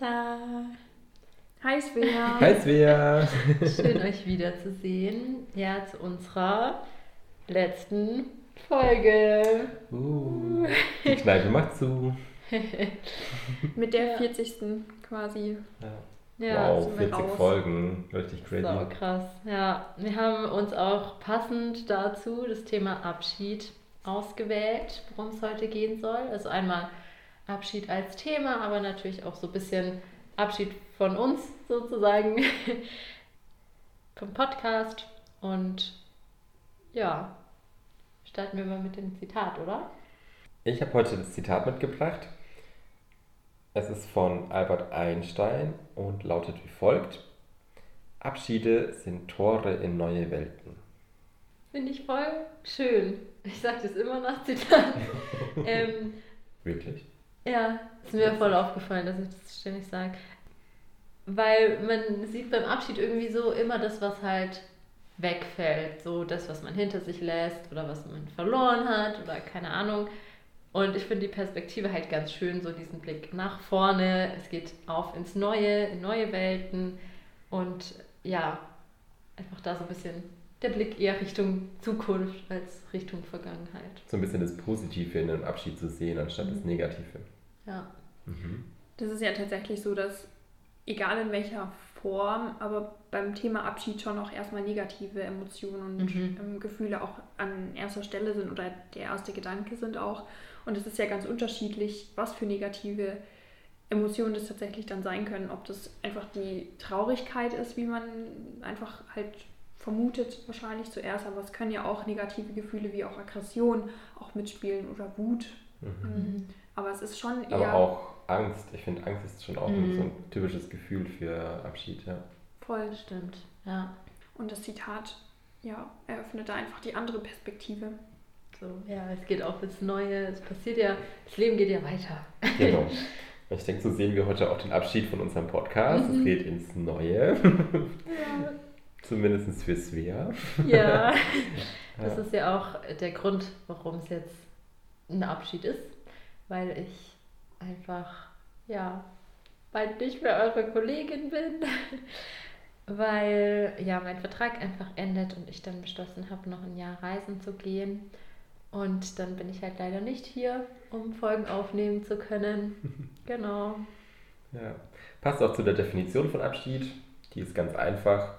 Anita. Hi Svea. Hi Svea. Schön euch wiederzusehen. Ja, zu unserer letzten Folge. Uh, die Kneipe macht zu. Mit der Ja. 40. quasi. Ja. Ja, wow, sind wir 40 raus. Folgen. Richtig crazy. so krass. Ja, wir haben uns auch passend dazu das Thema Abschied ausgewählt, worum es heute gehen soll. Also einmal Abschied als Thema, aber natürlich auch so ein bisschen Abschied von uns sozusagen, vom Podcast. Und ja, starten wir mal mit dem Zitat, oder? Ich habe heute das Zitat mitgebracht. Es ist von Albert Einstein und lautet wie folgt. Abschiede sind Tore in neue Welten. Finde ich voll schön. Ich sage das immer nach Zitat. ähm, Wirklich? Ja, ist mir voll aufgefallen, dass ich das ständig sage. Weil man sieht beim Abschied irgendwie so immer das, was halt wegfällt. So das, was man hinter sich lässt oder was man verloren hat oder keine Ahnung. Und ich finde die Perspektive halt ganz schön, so diesen Blick nach vorne. Es geht auf ins Neue, in neue Welten. Und ja, einfach da so ein bisschen der Blick eher Richtung Zukunft als Richtung Vergangenheit. So ein bisschen das Positive in einem Abschied zu sehen, anstatt das Mhm. Negative. Ja. Mhm. Das ist ja tatsächlich so, dass egal in welcher Form, aber beim Thema Abschied schon auch erstmal negative Emotionen und Mhm. ähm, Gefühle auch an erster Stelle sind oder der erste Gedanke sind auch. Und es ist ja ganz unterschiedlich, was für negative Emotionen das tatsächlich dann sein können. Ob das einfach die Traurigkeit ist, wie man einfach halt vermutet wahrscheinlich zuerst, aber es können ja auch negative Gefühle wie auch Aggression auch mitspielen oder Wut. Mhm. Mhm. Aber es ist schon eher Aber auch Angst. Ich finde, Angst ist schon auch Mhm. so ein typisches Gefühl für Abschied. Ja. voll. Stimmt, ja. Und das Zitat ja, eröffnet da einfach die andere Perspektive. So, ja, es geht auch ins Neue, es passiert ja, das Leben geht ja weiter. Genau. Und Ich denke, so sehen wir heute auch den Abschied von unserem Podcast. Es Mhm. geht ins Neue. Zumindest für Svea. Ja. Das ist ja auch der Grund, warum es jetzt ein Abschied ist, weil ich einfach, ja, bald nicht mehr eure Kollegin bin, weil ja mein Vertrag einfach endet und ich dann beschlossen habe, noch ein Jahr reisen zu gehen. Und dann bin ich halt leider nicht hier, um Folgen aufnehmen zu können. Genau. Ja. Passt auch zu der Definition von Abschied. Die ist ganz einfach.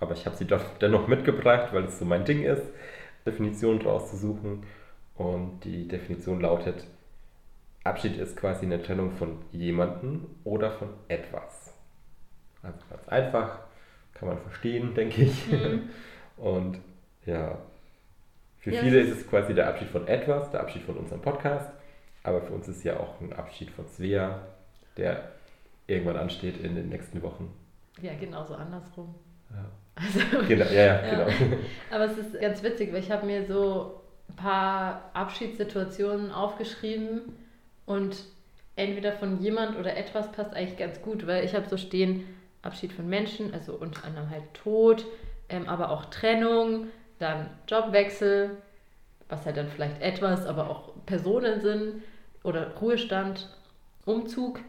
Aber ich habe sie doch dennoch mitgebracht, weil es so mein Ding ist, Definitionen rauszusuchen. Und die Definition lautet, Abschied ist quasi eine Trennung von jemandem oder von etwas. Also ganz einfach, kann man verstehen, denke ich. Mhm. Und ja, für Ja, viele ist es quasi der Abschied von etwas, der Abschied von unserem Podcast. Aber für uns ist ja auch ein Abschied von Svea, der irgendwann ansteht in den nächsten Wochen. Ja, genauso andersrum. Ja, Also, genau, ja, ja, genau. Aber es ist ganz witzig, weil ich habe mir so ein paar Abschiedssituationen aufgeschrieben und entweder von jemand oder etwas passt eigentlich ganz gut, weil ich habe so stehen Abschied von Menschen, also unter anderem halt Tod, ähm, aber auch Trennung, dann Jobwechsel, was halt dann vielleicht etwas, aber auch Personen sind oder Ruhestand, Umzug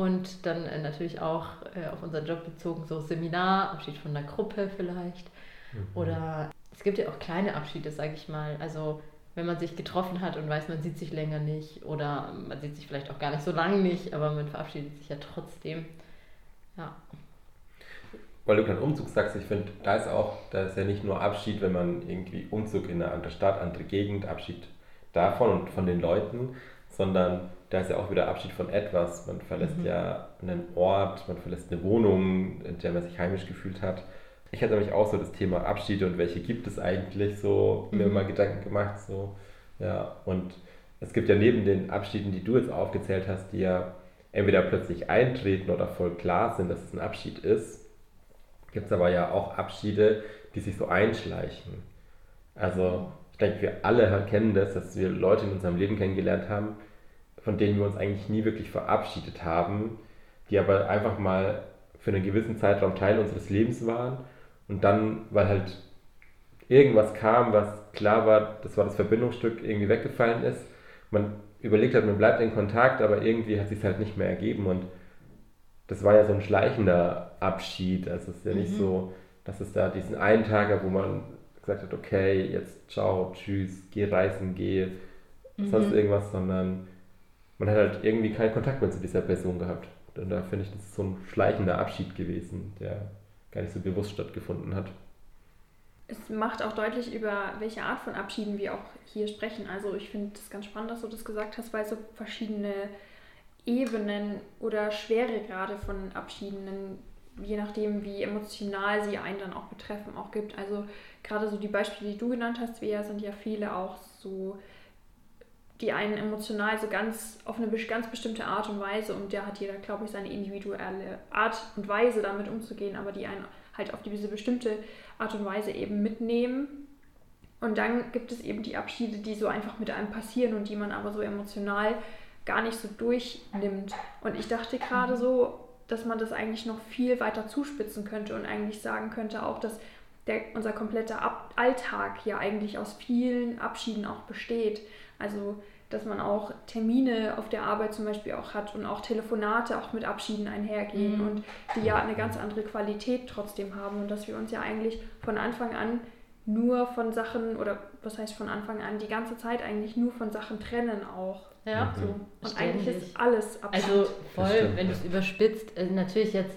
und dann äh, natürlich auch äh, auf unseren Job bezogen so Seminar, Abschied von der Gruppe vielleicht. Oder es gibt ja auch kleine Abschiede, sage ich mal. Also wenn man sich getroffen hat und weiß, man sieht sich länger nicht oder man sieht sich vielleicht auch gar nicht so lange nicht, aber man verabschiedet sich ja trotzdem. Ja. Weil du gerade Umzug sagst, ich finde, da ist auch, da ist ja nicht nur Abschied, wenn man irgendwie Umzug in eine andere Stadt, andere Gegend, Abschied davon und von den Leuten, sondern da ist ja auch wieder Abschied von etwas. Man verlässt Mhm. ja einen Ort, man verlässt eine Wohnung, in der man sich heimisch gefühlt hat. Ich hatte nämlich auch so das Thema Abschiede und welche gibt es eigentlich so, mir Mhm. mal Gedanken gemacht, so, ja, und es gibt ja neben den Abschieden, die du jetzt aufgezählt hast, die ja entweder plötzlich eintreten oder voll klar sind, dass es ein Abschied ist, gibt es aber ja auch Abschiede, die sich so einschleichen. Also ich denke, wir alle kennen das, dass wir Leute in unserem Leben kennengelernt haben, von denen wir uns eigentlich nie wirklich verabschiedet haben, die aber einfach mal für einen gewissen Zeitraum Teil unseres Lebens waren und dann, weil halt irgendwas kam, was klar war, das war das Verbindungsstück, irgendwie weggefallen ist, man überlegt hat, man bleibt in Kontakt, aber irgendwie hat sich halt nicht mehr ergeben und das war ja so ein schleichender Abschied. Also es ist ja nicht mhm. so, dass es da diesen einen Tag gab, wo man gesagt hat, okay, jetzt ciao, tschüss, geh reisen, geh mhm. sonst irgendwas, sondern man hat halt irgendwie keinen Kontakt mehr zu dieser Person gehabt. Und da finde ich, das ist so ein schleichender Abschied gewesen, der gar nicht so bewusst stattgefunden hat. Es macht auch deutlich, über welche Art von Abschieden wir auch hier sprechen. Also ich finde es ganz spannend, dass du das gesagt hast, weil so verschiedene Ebenen oder Schweregrade von Abschieden, je nachdem, wie emotional sie einen dann auch betreffen, auch gibt. Also gerade so die Beispiele, die du genannt hast, wir sind ja viele auch so die einen emotional so ganz auf eine ganz bestimmte Art und Weise und da hat jeder, glaube ich, seine individuelle Art und Weise damit umzugehen, aber die einen halt auf diese bestimmte Art und Weise eben mitnehmen. Und dann gibt es eben die Abschiede, die so einfach mit einem passieren und die man aber so emotional gar nicht so durchnimmt. Und ich dachte gerade so, dass man das eigentlich noch viel weiter zuspitzen könnte und eigentlich sagen könnte auch, dass der, unser kompletter Alltag ja eigentlich aus vielen Abschieden auch besteht. Also, dass man auch Termine auf der Arbeit zum Beispiel auch hat und auch Telefonate auch mit Abschieden einhergehen mhm. und die ja eine ganz andere Qualität trotzdem haben und dass wir uns ja eigentlich von Anfang an nur von Sachen oder was heißt von Anfang an die ganze Zeit eigentlich nur von Sachen trennen auch. Ja, mhm. so. Und eigentlich ist alles Abschied. Also voll, stimmt, wenn du es überspitzt, also natürlich jetzt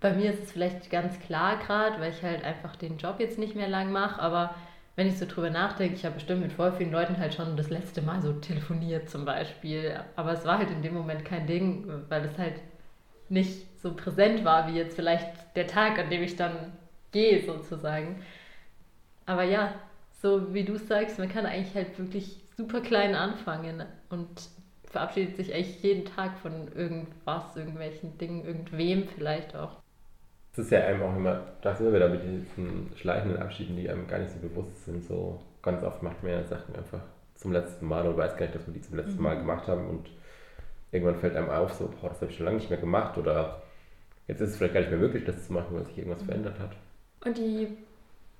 bei mir ist es vielleicht ganz klar gerade, weil ich halt einfach den Job jetzt nicht mehr lang mache, aber wenn ich so drüber nachdenke, ich habe bestimmt mit voll vielen Leuten halt schon das letzte Mal so telefoniert zum Beispiel. Aber es war halt in dem Moment kein Ding, weil es halt nicht so präsent war wie jetzt vielleicht der Tag, an dem ich dann gehe sozusagen. Aber ja, so wie du sagst, man kann eigentlich halt wirklich super klein anfangen und verabschiedet sich eigentlich jeden Tag von irgendwas, irgendwelchen Dingen, irgendwem vielleicht auch. Es ist ja einem auch immer, da sind wir wieder mit diesen schleichenden Abschieden, die einem gar nicht so bewusst sind. So ganz oft macht man ja Sachen einfach zum letzten Mal und weiß gar nicht, dass wir die zum letzten Mal mhm. gemacht haben und irgendwann fällt einem auf, so, boah, das habe ich schon lange nicht mehr gemacht oder jetzt ist es vielleicht gar nicht mehr möglich, das zu machen, weil sich irgendwas mhm. verändert hat. Und die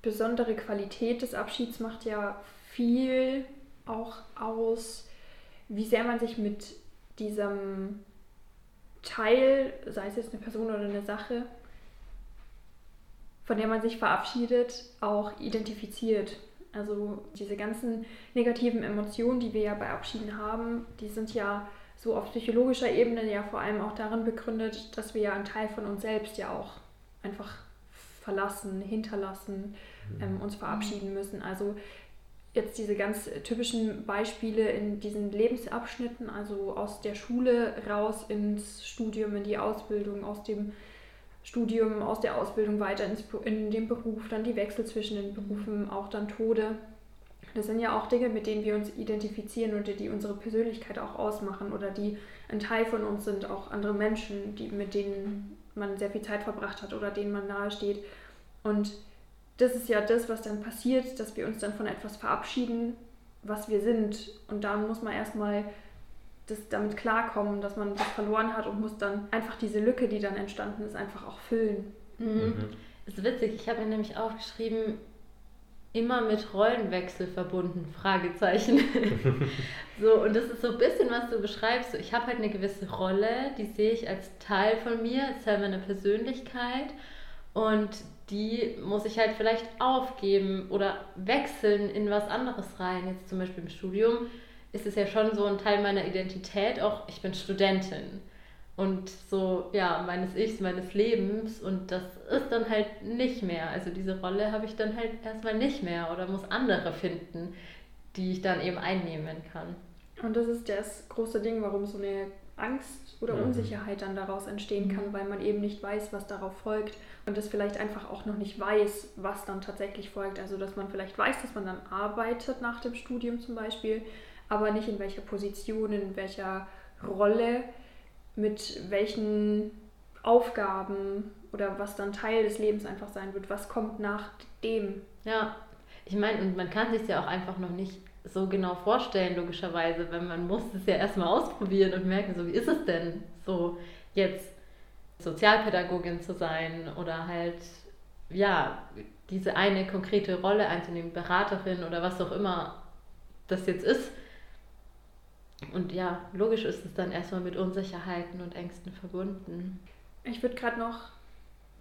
besondere Qualität des Abschieds macht ja viel auch aus, wie sehr man sich mit diesem Teil, sei es jetzt eine Person oder eine Sache, von der man sich verabschiedet, auch identifiziert. Also diese ganzen negativen Emotionen, die wir ja bei Abschieden haben, die sind ja so auf psychologischer Ebene ja vor allem auch darin begründet, dass wir ja einen Teil von uns selbst ja auch einfach verlassen, hinterlassen, mhm. ähm, uns verabschieden müssen. Also jetzt diese ganz typischen Beispiele in diesen Lebensabschnitten, also aus der Schule raus ins Studium, in die Ausbildung, aus dem Studium, aus der Ausbildung weiter ins, in den Beruf, dann die Wechsel zwischen den Berufen, auch dann Tode. Das sind ja auch Dinge, mit denen wir uns identifizieren oder die unsere Persönlichkeit auch ausmachen oder die ein Teil von uns sind, auch andere Menschen, die, mit denen man sehr viel Zeit verbracht hat oder denen man nahesteht. Und das ist ja das, was dann passiert, dass wir uns dann von etwas verabschieden, was wir sind. Und dann muss man erstmal das damit klarkommen, dass man das verloren hat und muss dann einfach diese Lücke, die dann entstanden ist, einfach auch füllen. Mhm. Mhm. Das ist witzig, ich habe mir nämlich aufgeschrieben, immer mit Rollenwechsel verbunden, Fragezeichen. so, und das ist so ein bisschen, was du beschreibst. ich habe halt eine gewisse Rolle, die sehe ich als Teil von mir, als Teil meiner Persönlichkeit. Und die muss ich halt vielleicht aufgeben oder wechseln in was anderes rein. Jetzt zum Beispiel im Studium ist es ja schon so ein Teil meiner Identität, auch ich bin Studentin und so, ja, meines Ichs, meines Lebens und das ist dann halt nicht mehr. Also diese Rolle habe ich dann halt erstmal nicht mehr oder muss andere finden, die ich dann eben einnehmen kann. Und das ist das große Ding, warum so eine Angst oder mhm. Unsicherheit dann daraus entstehen kann, mhm. weil man eben nicht weiß, was darauf folgt und das vielleicht einfach auch noch nicht weiß, was dann tatsächlich folgt. Also dass man vielleicht weiß, dass man dann arbeitet nach dem Studium zum Beispiel, aber nicht in welcher Position, in welcher Rolle, mit welchen Aufgaben oder was dann Teil des Lebens einfach sein wird. Was kommt nach dem? Ja, ich meine, und man kann sich ja auch einfach noch nicht so genau vorstellen, logischerweise, wenn man muss es ja erstmal ausprobieren und merken, so wie ist es denn, so jetzt Sozialpädagogin zu sein oder halt, ja, diese eine konkrete Rolle einzunehmen, Beraterin oder was auch immer das jetzt ist Und ja, logisch ist es dann erstmal mit Unsicherheiten und Ängsten verbunden. Ich würde gerade noch,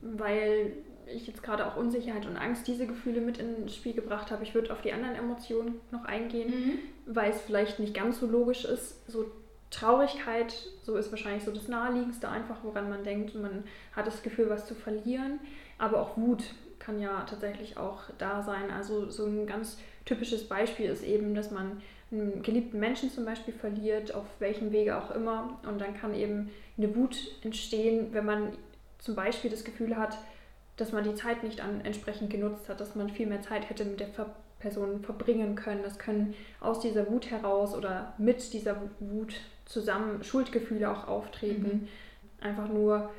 weil ich jetzt gerade auch Unsicherheit und Angst, diese Gefühle mit ins Spiel gebracht habe, ich würde auf die anderen Emotionen noch eingehen, mhm. weil es vielleicht nicht ganz so logisch ist. So Traurigkeit, so ist wahrscheinlich so das Naheliegendste einfach, woran man denkt, man hat das Gefühl, was zu verlieren. Aber auch Wut kann ja tatsächlich auch da sein. Also so ein ganz typisches Beispiel ist eben, dass man einen geliebten Menschen zum Beispiel verliert, auf welchem Wege auch immer. Und dann kann eben eine Wut entstehen, wenn man zum Beispiel das Gefühl hat, dass man die Zeit nicht an, entsprechend genutzt hat, dass man viel mehr Zeit hätte mit der Person verbringen können. Das können aus dieser Wut heraus oder mit dieser Wut zusammen Schuldgefühle auch auftreten. Mhm. Einfach nur,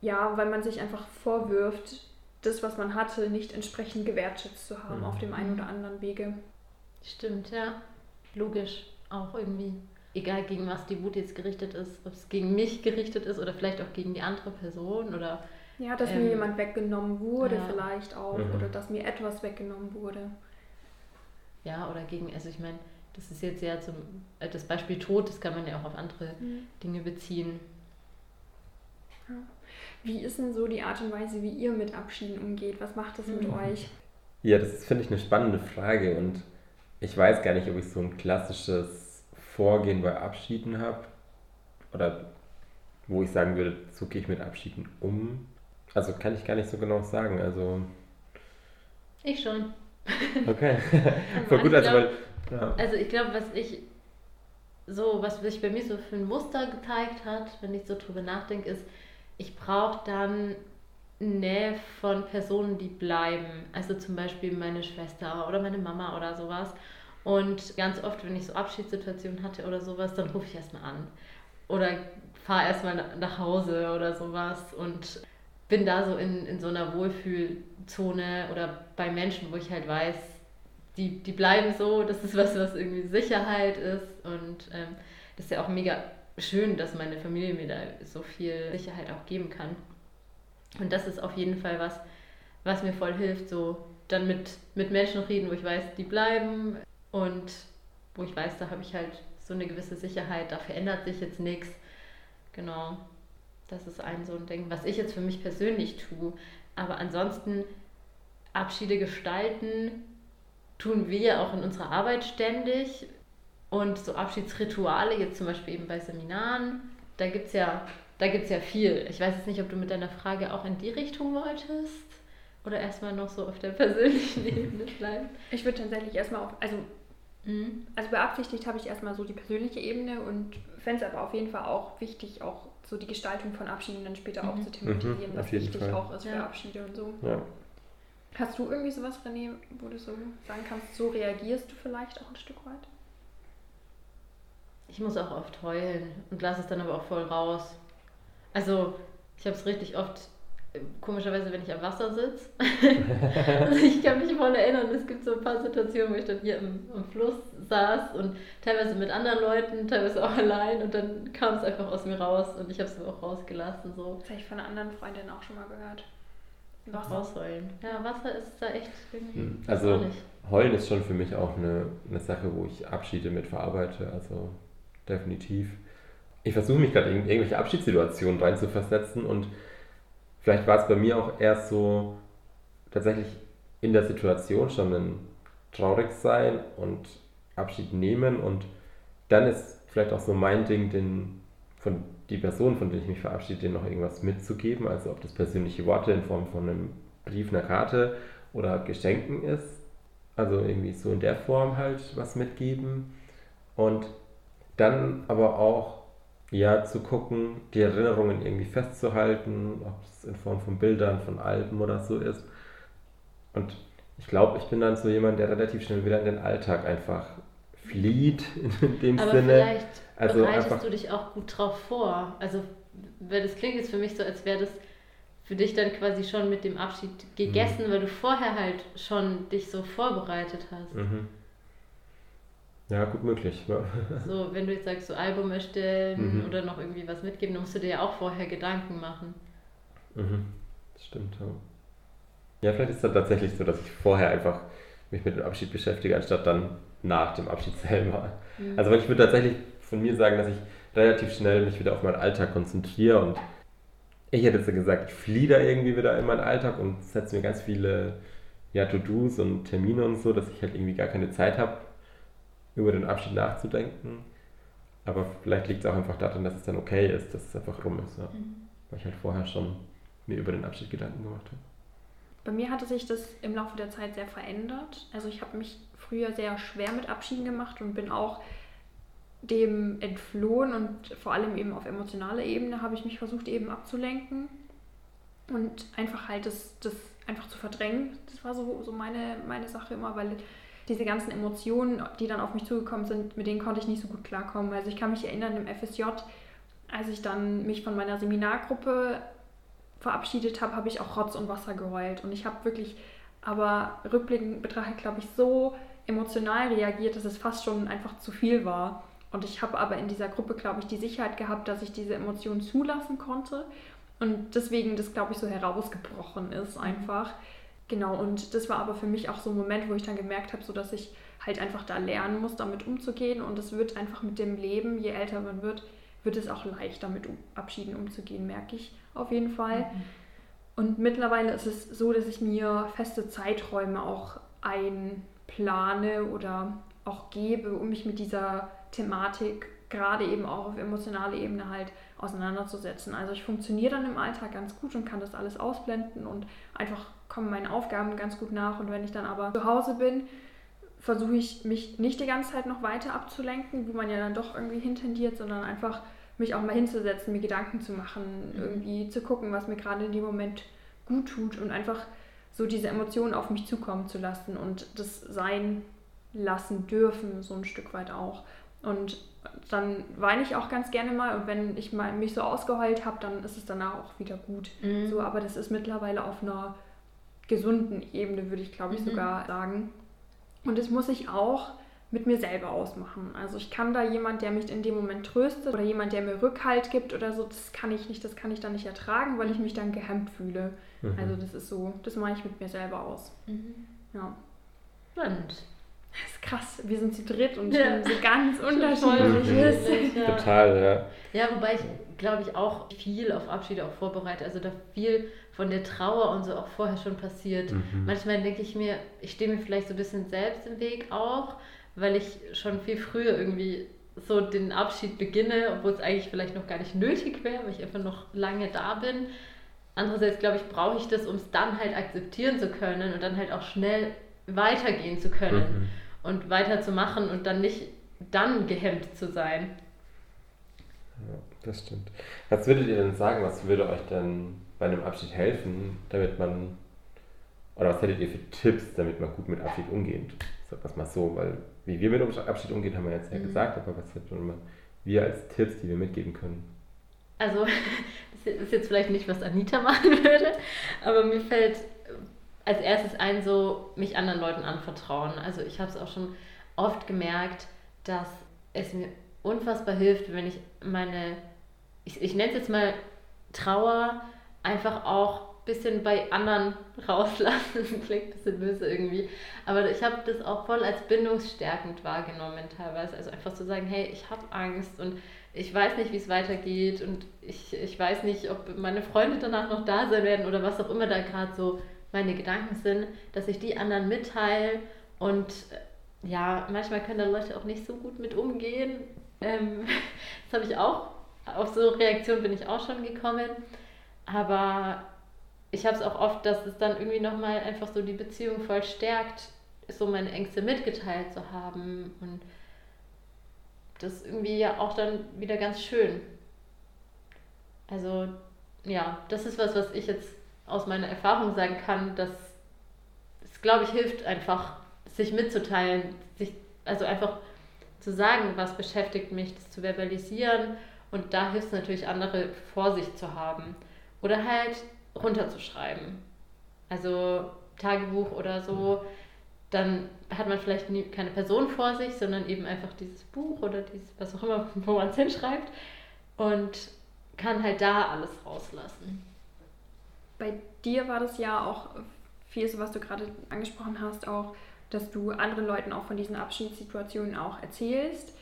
ja, weil man sich einfach vorwirft, das, was man hatte, nicht entsprechend gewertschätzt zu haben mhm. auf dem einen oder anderen Wege. Stimmt, ja. Logisch auch irgendwie. Egal gegen was die Wut jetzt gerichtet ist, ob es gegen mich gerichtet ist oder vielleicht auch gegen die andere Person oder. Ja, dass ähm, mir jemand weggenommen wurde, ja. vielleicht auch, mhm. oder dass mir etwas weggenommen wurde. Ja, oder gegen, also ich meine, das ist jetzt ja zum, äh, das Beispiel Tod, das kann man ja auch auf andere mhm. Dinge beziehen. Ja. Wie ist denn so die Art und Weise, wie ihr mit Abschieden umgeht? Was macht das mhm. mit euch? Ja, das finde ich eine spannende Frage und ich weiß gar nicht, ob ich so ein klassisches Vorgehen bei Abschieden habe oder wo ich sagen würde, so gehe ich mit Abschieden um. Also kann ich gar nicht so genau sagen. Also ich schon. Okay. Voll gut, also, weil, ja. also ich glaube, was ich so, was sich bei mir so für ein Muster gezeigt hat, wenn ich so drüber nachdenke, ist, ich brauche dann Nähe von Personen, die bleiben. Also zum Beispiel meine Schwester oder meine Mama oder sowas. Und ganz oft, wenn ich so Abschiedssituationen hatte oder sowas, dann rufe ich erstmal an. Oder fahre erstmal nach Hause oder sowas und bin da so in, in so einer Wohlfühlzone oder bei Menschen, wo ich halt weiß, die, die bleiben so, das ist was, was irgendwie Sicherheit ist. Und ähm, das ist ja auch mega schön, dass meine Familie mir da so viel Sicherheit auch geben kann. Und das ist auf jeden Fall was, was mir voll hilft, so dann mit, mit Menschen reden, wo ich weiß, die bleiben und wo ich weiß, da habe ich halt so eine gewisse Sicherheit, da verändert sich jetzt nichts. Genau, das ist ein so ein Ding, was ich jetzt für mich persönlich tue. Aber ansonsten Abschiede gestalten tun wir auch in unserer Arbeit ständig. Und so Abschiedsrituale, jetzt zum Beispiel eben bei Seminaren, da gibt es ja, ja viel. Ich weiß jetzt nicht, ob du mit deiner Frage auch in die Richtung wolltest oder erstmal noch so auf der persönlichen Ebene bleiben. Ich würde tatsächlich erstmal auf, also. Also beabsichtigt habe ich erstmal so die persönliche Ebene und fände es aber auf jeden Fall auch wichtig, auch so die Gestaltung von Abschieden dann später mhm. auch zu thematisieren, mhm, was wichtig Fall. auch ist ja. für Abschiede und so. Ja. Hast du irgendwie sowas, René, wo du so sagen kannst, so reagierst du vielleicht auch ein Stück weit? Ich muss auch oft heulen und lasse es dann aber auch voll raus. Also, ich habe es richtig oft, komischerweise, wenn ich am Wasser sitze. also ich kann mich voll erinnern, es gibt so ein paar Situationen, wo ich dann hier im, im Fluss saß und teilweise mit anderen Leuten, teilweise auch allein und dann kam es einfach aus mir raus und ich habe es auch rausgelassen. So. Das habe ich von einer anderen Freundin auch schon mal gehört. Wasser. Rausheulen. Ja, Wasser ist da echt irgendwie. Hm, also, Heulen ist schon für mich auch eine, eine Sache, wo ich Abschiede mit verarbeite. Also, definitiv. Ich versuche mich gerade in irgendwelche Abschiedssituationen reinzuversetzen und vielleicht war es bei mir auch erst so tatsächlich in der Situation schon ein traurig sein und Abschied nehmen und dann ist vielleicht auch so mein Ding, den, von die Person, von der ich mich verabschiede, noch irgendwas mitzugeben, also ob das persönliche Worte in Form von einem Brief, einer Karte oder Geschenken ist, also irgendwie so in der Form halt was mitgeben. Und dann aber auch ja zu gucken, die Erinnerungen irgendwie festzuhalten, ob es in Form von Bildern, von Alben oder so ist. Und ich glaube, ich bin dann so jemand, der relativ schnell wieder in den Alltag einfach flieht in dem aber Sinne. Vielleicht also bereitest einfach, du dich auch gut drauf vor. Also, weil das klingt jetzt für mich so, als wäre das für dich dann quasi schon mit dem Abschied gegessen, mhm. weil du vorher halt schon dich so vorbereitet hast. Mhm. Ja, gut möglich. Ja. So, wenn du jetzt sagst, so Album erstellen mhm. oder noch irgendwie was mitgeben, dann musst du dir ja auch vorher Gedanken machen. Mhm. Das stimmt, ja. Ja, vielleicht ist es dann tatsächlich so, dass ich vorher einfach mich mit dem Abschied beschäftige, anstatt dann nach dem Abschied selber. Mhm. Also ich würde tatsächlich von mir sagen, dass ich relativ schnell mich wieder auf meinen Alltag konzentriere und ich hätte jetzt gesagt, ich fliehe da irgendwie wieder in meinen Alltag und setze mir ganz viele ja, To-Dos und Termine und so, dass ich halt irgendwie gar keine Zeit habe, über den Abschied nachzudenken. Aber vielleicht liegt es auch einfach daran, dass es dann okay ist, dass es einfach rum ist. Ja. Mhm. Weil ich halt vorher schon mir über den Abschied Gedanken gemacht habe. Bei mir hatte sich das im Laufe der Zeit sehr verändert. Also ich habe mich früher sehr schwer mit Abschieden gemacht und bin auch dem entflohen und vor allem eben auf emotionaler Ebene habe ich mich versucht eben abzulenken und einfach halt das, das einfach zu verdrängen. Das war so, so meine, meine Sache immer, weil diese ganzen Emotionen, die dann auf mich zugekommen sind, mit denen konnte ich nicht so gut klarkommen. Also ich kann mich erinnern im FSJ, als ich dann mich von meiner Seminargruppe verabschiedet habe, habe ich auch Rotz und Wasser geheult. Und ich habe wirklich, aber rückblickend betrachtet, glaube ich, so emotional reagiert, dass es fast schon einfach zu viel war. Und ich habe aber in dieser Gruppe, glaube ich, die Sicherheit gehabt, dass ich diese Emotionen zulassen konnte. Und deswegen das, glaube ich, so herausgebrochen ist mhm. Genau, und das war aber für mich auch so ein Moment, wo ich dann gemerkt habe, so dass ich halt einfach da lernen muss, damit umzugehen. Und es wird einfach mit dem Leben, je älter man wird, wird es auch leichter mit Abschieden umzugehen, merke ich auf jeden Fall. Mhm. Und mittlerweile ist es so, dass ich mir feste Zeiträume auch einplane oder auch gebe, um mich mit dieser Thematik gerade eben auch auf emotionaler Ebene halt auseinanderzusetzen. Also ich funktioniere dann im Alltag ganz gut und kann das alles ausblenden und einfach kommen meinen Aufgaben ganz gut nach. Und wenn ich dann aber zu Hause bin, versuche ich mich nicht die ganze Zeit noch weiter abzulenken, wo man ja dann doch irgendwie hintendiert, sondern einfach mich auch mal hinzusetzen, mir Gedanken zu machen, mhm. irgendwie zu gucken, was mir gerade in dem Moment gut tut und einfach so diese Emotionen auf mich zukommen zu lassen und das sein lassen dürfen, so ein Stück weit auch. Und dann weine ich auch ganz gerne mal und wenn ich mal mich so ausgeheult habe, dann ist es danach auch wieder gut. Mhm. So, aber das ist mittlerweile auf einer gesunden Ebene, würde ich glaube ich mhm. sogar sagen. Und das muss ich auch mit mir selber ausmachen. Also ich kann da jemand, der mich in dem Moment tröstet oder jemand, der mir Rückhalt gibt oder so, das kann ich nicht, das kann ich dann nicht ertragen, weil ich mich dann gehemmt fühle. Mhm. Also das ist so, das mache ich mit mir selber aus. Mhm. Ja. Und das ist krass, wir sind zu dritt und ja. so ganz unterschiedlich. Ja. Total, ja. Ja, wobei ich, glaube ich, auch viel auf Abschiede auch vorbereite. Also da viel von der Trauer und so auch vorher schon passiert. Mhm. Manchmal denke ich mir, ich stehe mir vielleicht so ein bisschen selbst im Weg auch, weil ich schon viel früher irgendwie so den Abschied beginne, obwohl es eigentlich vielleicht noch gar nicht nötig wäre, weil ich einfach noch lange da bin. Andererseits, glaube ich, brauche ich das, um es dann halt akzeptieren zu können und dann halt auch schnell weitergehen zu können. Mhm und weiterzumachen und dann nicht dann gehemmt zu sein. Ja, das stimmt. Was würdet ihr denn sagen, was würde euch denn bei einem Abschied helfen, damit man, oder was hättet ihr für Tipps, damit man gut mit Abschied umgeht? Sag das mal so, weil wie wir mit Abschied umgehen, haben wir jetzt ja mhm. gesagt, aber was hätten wir als Tipps, die wir mitgeben können? Also, das ist jetzt vielleicht nicht, was Anita machen würde, aber mir fällt als erstes ein, so mich anderen Leuten anvertrauen. Also ich habe es auch schon oft gemerkt, dass es mir unfassbar hilft, wenn ich meine, ich, ich nenne es jetzt mal Trauer, einfach auch ein bisschen bei anderen rauslassen. Das klingt ein bisschen böse irgendwie. Aber ich habe das auch voll als bindungsstärkend wahrgenommen teilweise. Also einfach zu sagen, hey, ich habe Angst und ich weiß nicht, wie es weitergeht und ich, ich weiß nicht, ob meine Freunde danach noch da sein werden oder was auch immer da gerade so meine Gedanken sind, dass ich die anderen mitteile und äh, ja, manchmal können da Leute auch nicht so gut mit umgehen. Ähm, das habe ich auch, auf so Reaktionen bin ich auch schon gekommen. Aber ich habe es auch oft, dass es dann irgendwie nochmal einfach so die Beziehung voll stärkt, so meine Ängste mitgeteilt zu haben. Und das ist irgendwie ja auch dann wieder ganz schön. Also ja, das ist was, was ich jetzt aus meiner Erfahrung sagen kann, dass es, glaube ich, hilft einfach, sich mitzuteilen, sich, also einfach zu sagen, was beschäftigt mich, das zu verbalisieren und da hilft es natürlich, andere Vorsicht zu haben oder halt runterzuschreiben. Also Tagebuch oder so, dann hat man vielleicht nie, keine Person vor sich, sondern eben einfach dieses Buch oder dieses, was auch immer, wo man es hinschreibt und kann halt da alles rauslassen bei dir war das ja auch viel so, was du gerade angesprochen hast, auch, dass du anderen Leuten auch von diesen Abschiedssituationen auch erzählst.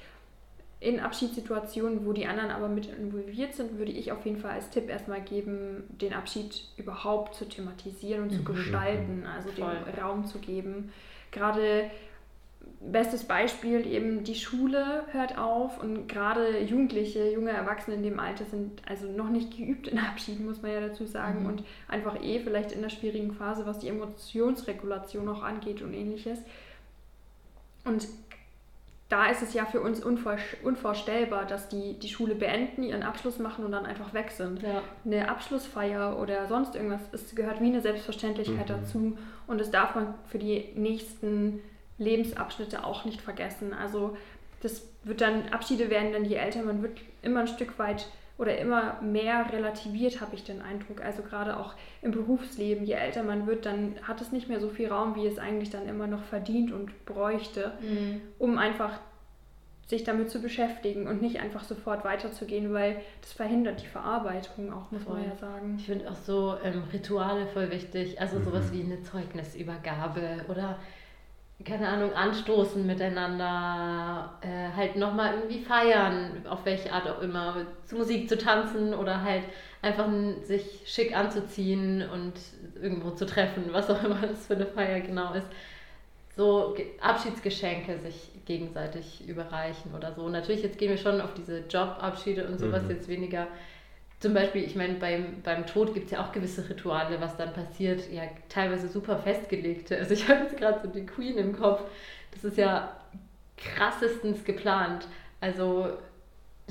in Abschiedssituationen, wo die anderen aber mit involviert sind, würde ich auf jeden Fall als Tipp erstmal geben, den Abschied überhaupt zu thematisieren und zu Mhm. gestalten, also Voll. den Raum zu geben. Gerade bestes Beispiel eben die Schule hört auf und gerade Jugendliche, junge Erwachsene in dem Alter sind also noch nicht geübt in Abschieden, muss man ja dazu sagen Mhm. und einfach eh vielleicht in einer schwierigen Phase, was die Emotionsregulation auch angeht und ähnliches. Und da ist es ja für uns unvor unvorstellbar, dass die die Schule beenden, ihren Abschluss machen und dann einfach weg sind Ja. eine Abschlussfeier oder sonst irgendwas, es gehört wie eine Selbstverständlichkeit Mhm. dazu und das darf man für die nächsten Lebensabschnitte auch nicht vergessen. Also das wird dann, Abschiede werden dann je älter man wird, immer ein Stück weit oder immer mehr relativiert, habe ich den Eindruck. Also gerade auch im Berufsleben, je älter man wird, dann hat es nicht mehr so viel Raum, wie es eigentlich dann immer noch verdient und bräuchte Mhm. um einfach sich damit zu beschäftigen und nicht einfach sofort weiterzugehen, weil das verhindert die Verarbeitung auch, muss man Voll. ja sagen. Ich finde auch so ähm, Rituale voll wichtig. Also Mhm. sowas wie eine Zeugnisübergabe oder keine Ahnung, anstoßen miteinander, äh, halt nochmal irgendwie feiern, auf welche Art auch immer, zu Musik zu tanzen oder halt einfach sich schick anzuziehen und irgendwo zu treffen, was auch immer das für eine Feier genau ist. So Ge- Abschiedsgeschenke sich gegenseitig überreichen oder so. Natürlich, jetzt gehen wir schon auf diese Jobabschiede und sowas Mhm. jetzt weniger zum Beispiel, ich meine, beim, beim Tod gibt es ja auch gewisse Rituale, was dann passiert, ja teilweise super festgelegte. Also ich habe jetzt gerade so die Queen im Kopf. Das ist ja krassestens geplant. Also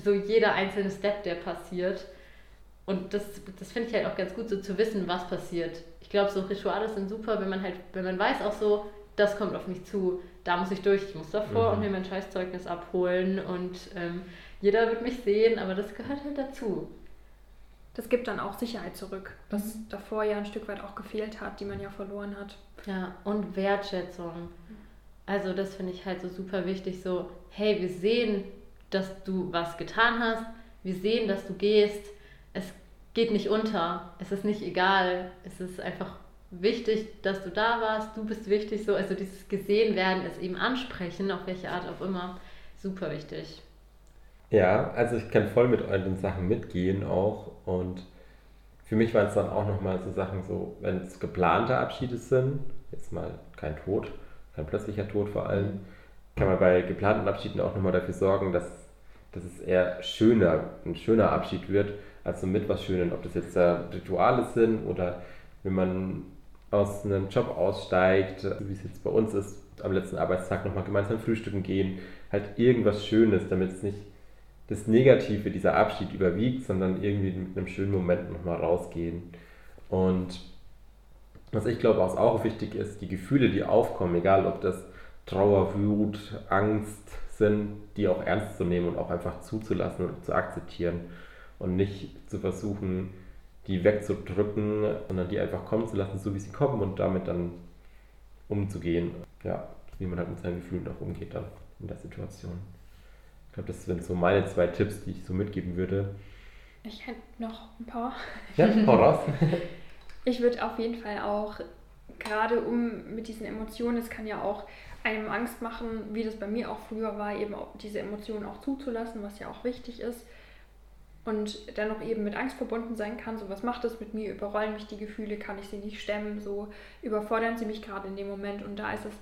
so jeder einzelne Step, der passiert. Und das, das finde ich halt auch ganz gut, so zu wissen, was passiert. Ich glaube, so Rituale sind super, wenn man halt, wenn man weiß auch so, das kommt auf mich zu, da muss ich durch, ich muss davor Mhm. und mir mein Scheißzeugnis abholen und ähm, jeder wird mich sehen, aber das gehört halt dazu. Das gibt dann auch Sicherheit zurück, was Mhm. davor ja ein Stück weit auch gefehlt hat, die man ja verloren hat. Ja, und Wertschätzung. Also das finde ich halt so super wichtig, so, hey, wir sehen, dass du was getan hast, wir sehen, dass du gehst, es geht nicht unter, es ist nicht egal, es ist einfach wichtig, dass du da warst, du bist wichtig, so, also dieses gesehen werden, es eben ansprechen, auf welche Art auch immer, super wichtig. Ja, also ich kann voll mit euren Sachen mitgehen auch. Und für mich waren es dann auch nochmal so Sachen, so, wenn es geplante Abschiede sind, jetzt mal kein Tod, kein plötzlicher Tod vor allem, kann man bei geplanten Abschieden auch nochmal dafür sorgen, dass, dass es eher schöner, ein schöner Abschied wird, also mit was Schönem, ob das jetzt äh, Rituale sind oder wenn man aus einem Job aussteigt, so wie es jetzt bei uns ist, am letzten Arbeitstag nochmal gemeinsam frühstücken gehen, halt irgendwas Schönes, damit es nicht das Negative, dieser Abschied überwiegt, sondern irgendwie mit einem schönen Moment nochmal rausgehen. Und was ich glaube, was auch wichtig ist, die Gefühle, die aufkommen, egal ob das Trauer, Wut, Angst sind, die auch ernst zu nehmen und auch einfach zuzulassen und zu akzeptieren und nicht zu versuchen, die wegzudrücken, sondern die einfach kommen zu lassen, so wie sie kommen und damit dann umzugehen. Ja, wie man halt mit seinen Gefühlen auch umgeht dann in der Situation. Ich glaube, das sind so meine zwei Tipps, die ich so mitgeben würde. Ich hätte noch ein paar. Ja, hau raus. Ich würde auf jeden Fall auch, gerade um mit diesen Emotionen, es kann ja auch einem Angst machen, wie das bei mir auch früher war, eben diese Emotionen auch zuzulassen, was ja auch wichtig ist. Und dennoch eben mit Angst verbunden sein kann, so was macht das mit mir, überrollen mich die Gefühle, kann ich sie nicht stemmen, so überfordern sie mich gerade in dem Moment. Und da ist es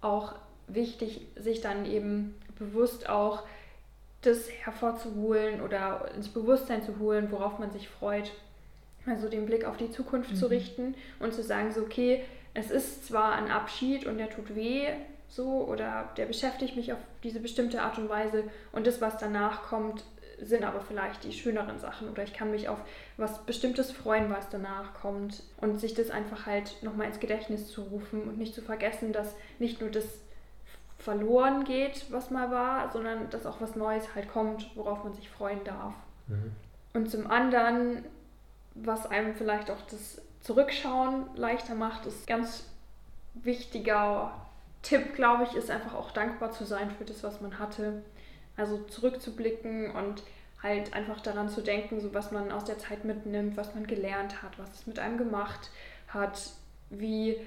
auch wichtig, sich dann eben bewusst auch das hervorzuholen oder ins Bewusstsein zu holen, worauf man sich freut. Also den Blick auf die Zukunft zu Mhm. richten und zu sagen, so, okay, es ist zwar ein Abschied und der tut weh, so, oder der beschäftigt mich auf diese bestimmte Art und Weise und das, was danach kommt, sind aber vielleicht die schöneren Sachen oder ich kann mich auf was Bestimmtes freuen, was danach kommt und sich das einfach halt nochmal ins Gedächtnis zu rufen und nicht zu vergessen, dass nicht nur das verloren geht, was mal war, sondern dass auch was Neues halt kommt, worauf man sich freuen darf. Mhm. Und zum anderen, was einem vielleicht auch das Zurückschauen leichter macht, ist ganz wichtiger Tipp, glaube ich, ist einfach auch dankbar zu sein für das, was man hatte. Also zurückzublicken und halt einfach daran zu denken, so was man aus der Zeit mitnimmt, was man gelernt hat, was es mit einem gemacht hat, wie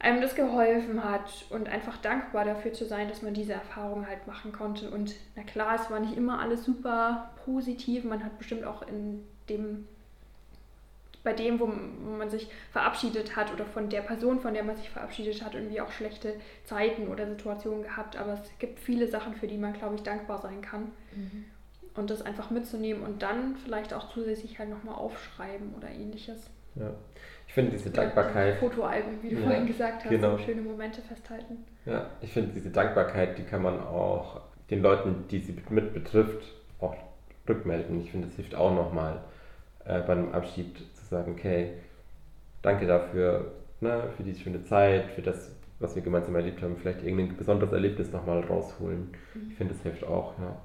einem das geholfen hat und einfach dankbar dafür zu sein, dass man diese Erfahrung halt machen konnte. Und na klar, es war nicht immer alles super positiv. Man hat bestimmt auch in dem, bei dem, wo man sich verabschiedet hat oder von der Person, von der man sich verabschiedet hat, irgendwie auch schlechte Zeiten oder Situationen gehabt. Aber es gibt viele Sachen, für die man, glaube ich, dankbar sein kann. Mhm. Und das einfach mitzunehmen und dann vielleicht auch zusätzlich halt nochmal aufschreiben oder ähnliches. Ja. Ich finde diese Dankbarkeit. Fotoalben, wie du ja, vorhin gesagt hast, genau. schöne Momente festhalten. Ja, ich finde diese Dankbarkeit, die kann man auch den Leuten, die sie mit betrifft, auch rückmelden. Ich finde, es hilft auch nochmal äh, beim Abschied zu sagen, okay, danke dafür, ne, für diese schöne Zeit, für das, was wir gemeinsam erlebt haben, vielleicht irgendein besonderes Erlebnis nochmal rausholen. Mhm. Ich finde, es hilft auch, ja.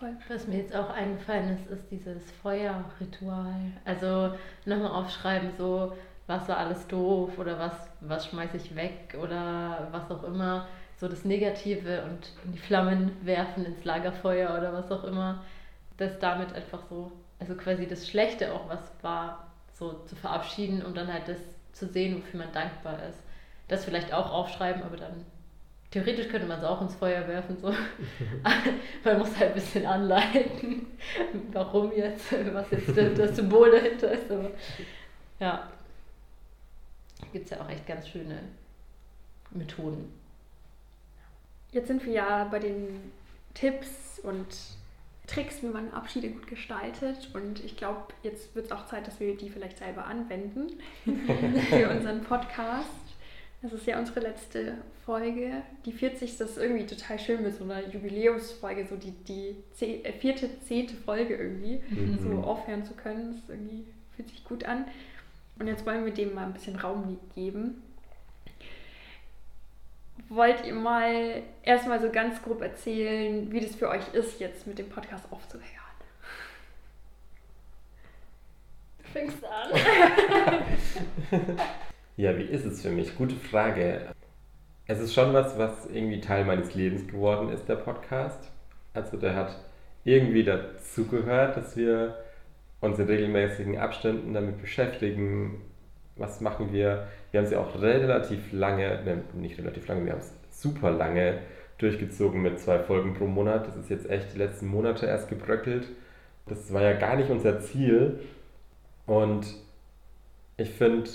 Voll. Was mir jetzt auch eingefallen ist, ist dieses Feuerritual. Also nochmal aufschreiben, so was war alles doof oder was, was schmeiße ich weg oder was auch immer. So das Negative und in die Flammen werfen ins Lagerfeuer oder was auch immer. Das damit einfach so, also quasi das Schlechte auch, was war, so zu verabschieden und dann halt das zu sehen, wofür man dankbar ist. Das vielleicht auch aufschreiben, aber dann Theoretisch könnte man es auch ins Feuer werfen, so. man muss halt ein bisschen anleiten, warum jetzt, was jetzt das Symbol dahinter ist. Aber ja, gibt es ja auch echt ganz schöne Methoden. Jetzt sind wir ja bei den Tipps und Tricks, wie man Abschiede gut gestaltet. Und ich glaube, jetzt wird es auch Zeit, dass wir die vielleicht selber anwenden für unseren Podcast. Das ist ja unsere letzte Folge. Die 40. ist irgendwie total schön mit so einer Jubiläumsfolge, so die, die zeh, äh, vierte, zehnte Folge irgendwie, mhm. so aufhören zu können. Das irgendwie fühlt sich gut an. Und jetzt wollen wir dem mal ein bisschen Raum geben. Wollt ihr mal erstmal so ganz grob erzählen, wie das für euch ist, jetzt mit dem Podcast aufzuhören? Du fängst an. Ja, wie ist es für mich? Gute Frage. Es ist schon was, was irgendwie Teil meines Lebens geworden ist, der Podcast. Also der hat irgendwie dazugehört, dass wir uns in regelmäßigen Abständen damit beschäftigen, was machen wir. Wir haben sie auch relativ lange, ne, nicht relativ lange, wir haben es super lange durchgezogen mit zwei Folgen pro Monat. Das ist jetzt echt die letzten Monate erst gebröckelt. Das war ja gar nicht unser Ziel. Und ich finde,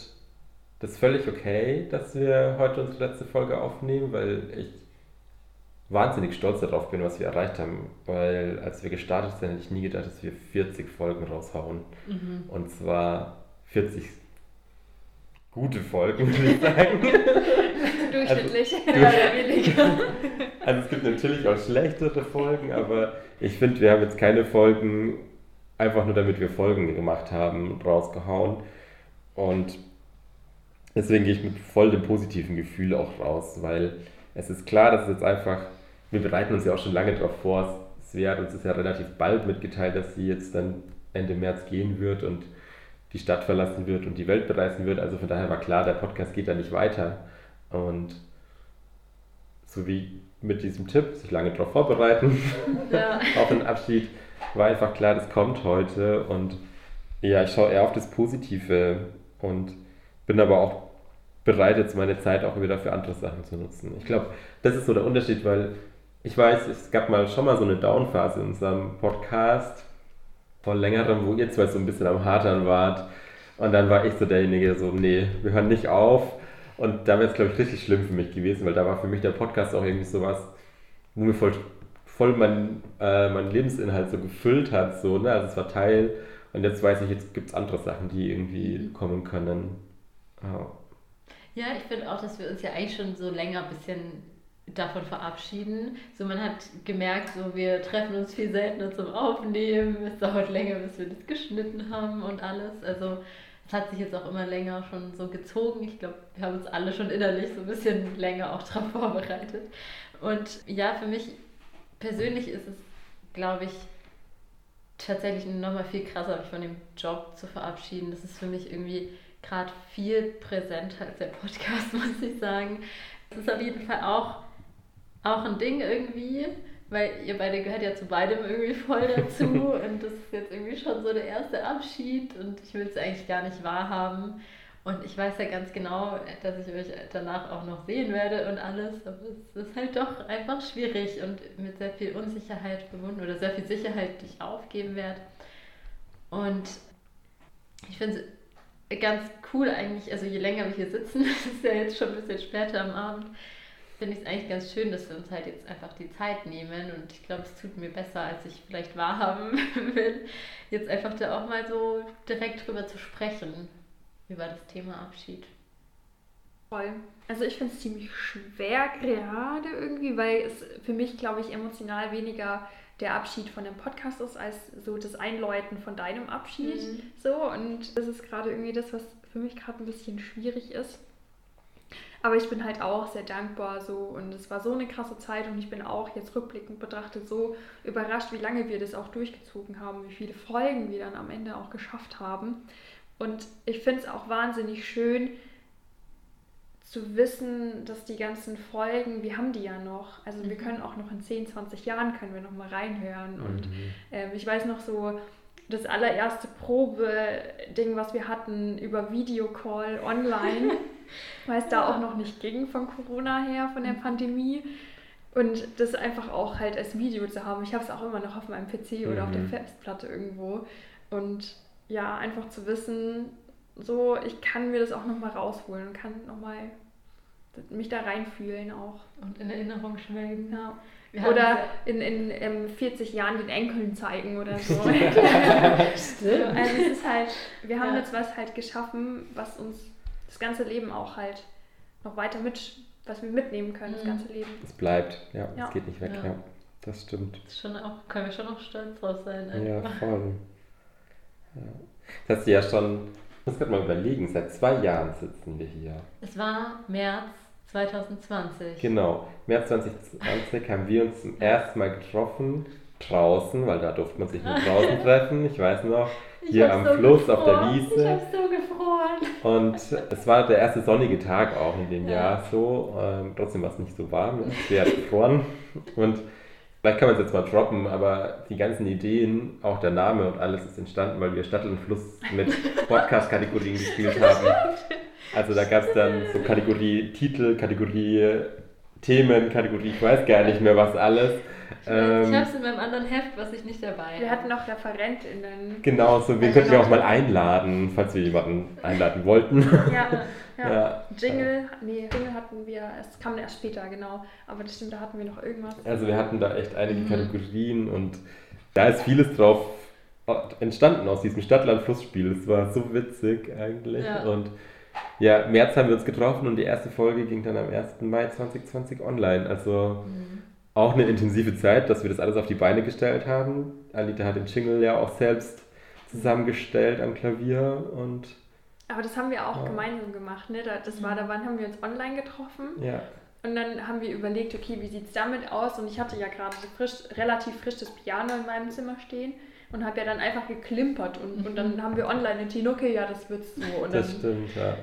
das ist völlig okay, dass wir heute unsere letzte Folge aufnehmen, weil ich wahnsinnig stolz darauf bin, was wir erreicht haben. Weil als wir gestartet sind, hätte ich nie gedacht, dass wir 40 Folgen raushauen. Mhm. Und zwar 40 gute Folgen, würde ich sagen. Durchschnittlich, also, durch, Also es gibt natürlich auch schlechtere Folgen, aber ich finde, wir haben jetzt keine Folgen einfach nur damit wir Folgen gemacht haben, rausgehauen. Und deswegen gehe ich mit voll dem positiven Gefühl auch raus, weil es ist klar, dass es jetzt einfach, wir bereiten uns ja auch schon lange darauf vor, Svea hat uns ja relativ bald mitgeteilt, dass sie jetzt dann Ende März gehen wird und die Stadt verlassen wird und die Welt bereisen wird. Also von daher war klar, der Podcast geht da nicht weiter. Und so wie mit diesem Tipp, sich lange darauf vorbereiten, ja. auf den Abschied, war einfach klar, das kommt heute. Und ja, ich schaue eher auf das Positive und bin aber auch bereit, jetzt meine Zeit auch wieder für andere Sachen zu nutzen. Ich glaube, das ist so der Unterschied, weil ich weiß, es gab mal schon mal so eine Downphase in unserem Podcast vor längerem, wo ihr zwei so ein bisschen am Hadern wart. Und dann war ich so derjenige, so, nee, wir hören nicht auf. Und da wäre es, glaube ich, richtig schlimm für mich gewesen, weil da war für mich der Podcast auch irgendwie sowas, wo mir voll, voll mein, äh, mein Lebensinhalt so gefüllt hat. So, ne? Also es war Teil. Und jetzt weiß ich, jetzt gibt es andere Sachen, die irgendwie kommen können. Oh. Ja, ich finde auch, dass wir uns ja eigentlich schon so länger ein bisschen davon verabschieden. So, man hat gemerkt, so wir treffen uns viel seltener zum Aufnehmen. Es dauert länger, bis wir das geschnitten haben und alles. Also es hat sich jetzt auch immer länger schon so gezogen. Ich glaube, wir haben uns alle schon innerlich so ein bisschen länger auch darauf vorbereitet. Und ja, für mich persönlich ist es, glaube ich, tatsächlich nochmal viel krasser, mich von dem Job zu verabschieden. Das ist für mich irgendwie gerade viel präsenter als der Podcast, muss ich sagen. Es ist auf jeden Fall auch, auch ein Ding irgendwie, weil ihr beide gehört ja zu beidem irgendwie voll dazu und das ist jetzt irgendwie schon so der erste Abschied und ich will es eigentlich gar nicht wahrhaben. Und ich weiß ja ganz genau, dass ich euch danach auch noch sehen werde und alles. Aber es ist halt doch einfach schwierig und mit sehr viel Unsicherheit verbunden oder sehr viel Sicherheit, die ich aufgeben werde. Und ich finde es ganz cool eigentlich, also je länger wir hier sitzen, das ist ja jetzt schon ein bisschen später am Abend, finde ich es eigentlich ganz schön, dass wir uns halt jetzt einfach die Zeit nehmen und ich glaube, es tut mir besser, als ich vielleicht wahrhaben will, jetzt einfach da auch mal so direkt drüber zu sprechen, über das Thema Abschied. Voll. Also ich finde es ziemlich schwer gerade irgendwie, weil es für mich, glaube ich, emotional weniger der Abschied von dem Podcast ist, als so das Einläuten von deinem Abschied. Mhm. So, und das ist gerade irgendwie das, was für mich gerade ein bisschen schwierig ist. Aber ich bin halt auch sehr dankbar so und es war so eine krasse Zeit und ich bin auch jetzt rückblickend betrachtet so überrascht, wie lange wir das auch durchgezogen haben, wie viele Folgen wir dann am Ende auch geschafft haben. Und ich finde es auch wahnsinnig schön zu wissen, dass die ganzen Folgen, wir haben die ja noch, also wir mhm. können auch noch in 10, 20 Jahren können wir noch mal reinhören. Mhm. Und äh, ich weiß noch so, das allererste Probe-Ding, was wir hatten über Videocall online, weil es da auch noch nicht ging von Corona her, von der mhm. Pandemie. Und das einfach auch halt als Video zu haben. Ich habe es auch immer noch auf meinem PC oder mhm. auf der mhm. Festplatte irgendwo. Und ja, einfach zu wissen, so, ich kann mir das auch nochmal rausholen und kann nochmal mich da reinfühlen auch. Und in Erinnerung schwelgen. Ja. Oder in, in, in 40 Jahren den Enkeln zeigen oder so. Stimmt. Also es ist halt, wir haben ja. jetzt was halt geschaffen, was uns das ganze Leben auch halt noch weiter mit, was wir mitnehmen können, mhm. das ganze Leben. Es bleibt, ja, es geht nicht weg, ja. ja. Das stimmt. Das schon auch, können wir schon noch stolz drauf sein. Einfach. Ja, voll. Ja. Das hast du ja schon, ich muss gerade mal überlegen, seit zwei Jahren sitzen wir hier. Es war März 2020. Genau, März 2020 haben wir uns zum ersten Mal getroffen, draußen, weil da durfte man sich nur draußen treffen, ich weiß noch, hier am so Fluss gefroren. auf der Wiese. Ich hab so gefroren. Und es war der erste sonnige Tag auch in dem ja. Jahr so, ähm, trotzdem war es nicht so warm, es wäre gefroren. Und vielleicht kann man es jetzt mal droppen, aber die ganzen Ideen, auch der Name und alles ist entstanden, weil wir Stadt und Fluss mit Podcast-Kategorien gespielt haben. Also da gab es dann so Kategorie Titel, Kategorie Themen, Kategorie, ich weiß gar nicht mehr was alles. Ich, ähm, ich habe es in meinem anderen Heft, was ich nicht dabei habe. Wir hatten noch ReferentInnen. Genau, so wir könnten ja auch mal einladen, falls wir jemanden einladen wollten. Ja, ja. ja. Jingle, nee, Jingle hatten wir, es kam erst später, genau. Aber das stimmt, da hatten wir noch irgendwas. Also wir hatten da echt einige mhm. Kategorien und da ist vieles drauf entstanden aus diesem Stadtland-Flussspiel. Es war so witzig eigentlich ja. und ja, März haben wir uns getroffen und die erste Folge ging dann am 1. Mai 2020 online. Also mhm. auch eine intensive Zeit, dass wir das alles auf die Beine gestellt haben. Alita hat den Jingle ja auch selbst zusammengestellt am Klavier und. Aber das haben wir auch ja. gemeinsam gemacht, ne? Das war, da wann haben wir uns online getroffen. Ja. Und dann haben wir überlegt, okay, wie sieht es damit aus? Und ich hatte ja gerade frisch, relativ frisch das Piano in meinem Zimmer stehen und habe ja dann einfach geklimpert und, und dann haben wir online entschieden, okay, ja, das wird's so. Und das dann, stimmt, ja.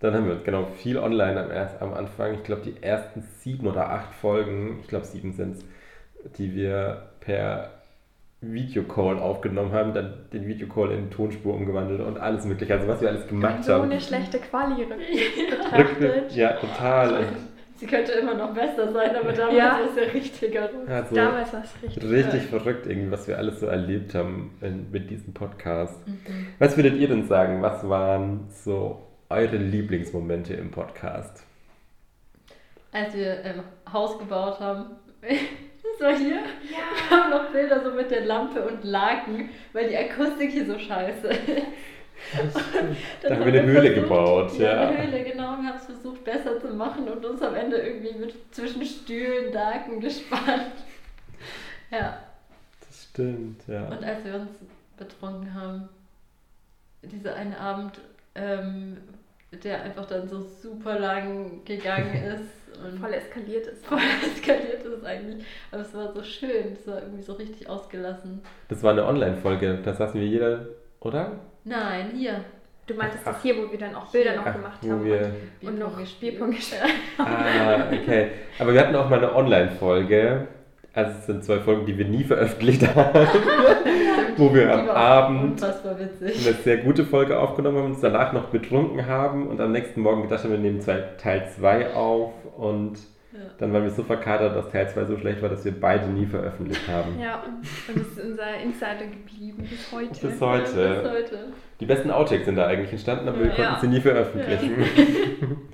Dann haben wir genau viel online am, erst, am Anfang. Ich glaube, die ersten sieben oder acht Folgen, ich glaube sieben sind es, die wir per Videocall aufgenommen haben, dann den Videocall in Tonspur umgewandelt und alles mögliche. Also was wir alles gemacht so haben. So eine schlechte Quali betrachtet. Ja, total. Sie könnte immer noch besser sein, aber damals ja. war es ja richtiger. Also damals war es richtig. Richtig verrückt, irgendwie, was wir alles so erlebt haben in, mit diesem Podcast. Mhm. Was würdet ihr denn sagen? Was waren so eure Lieblingsmomente im Podcast? Als wir ähm, Haus gebaut haben. War hier. Ja. Wir haben noch Bilder so mit der Lampe und Laken, weil die Akustik hier so scheiße ist. da haben wir eine Höhle versucht, gebaut. Ja, ja, eine Höhle, genau. Wir haben es versucht besser zu machen und uns am Ende irgendwie mit zwischen Stühlen, Daken gespannt. Ja. Das stimmt, ja. Und als wir uns betrunken haben, dieser eine Abend, ähm, der einfach dann so super lang gegangen ist. Und voll eskaliert ist. Voll eskaliert ist eigentlich. Aber es war so schön, es war irgendwie so richtig ausgelassen. Das war eine Online-Folge, da saßen wir jeder, oder? Nein, hier. Du meintest ach, das hier, wo wir dann auch Bilder noch gemacht haben wir und, und noch Spielpunkt gespielt Ah, okay. Aber wir hatten auch mal eine Online-Folge. Also es sind zwei Folgen, die wir nie veröffentlicht haben, wo wir am Abend eine sehr gute Folge aufgenommen haben, uns danach noch betrunken haben und am nächsten Morgen gedacht haben, wir nehmen Teil 2 auf und ja. dann waren wir so verkatert, dass Teil 2 so schlecht war, dass wir beide nie veröffentlicht haben. Ja, und das ist unser Insider geblieben bis heute. Bis heute. Ja, bis heute. Die besten Outtakes sind da eigentlich entstanden, aber ja. wir konnten sie nie veröffentlichen.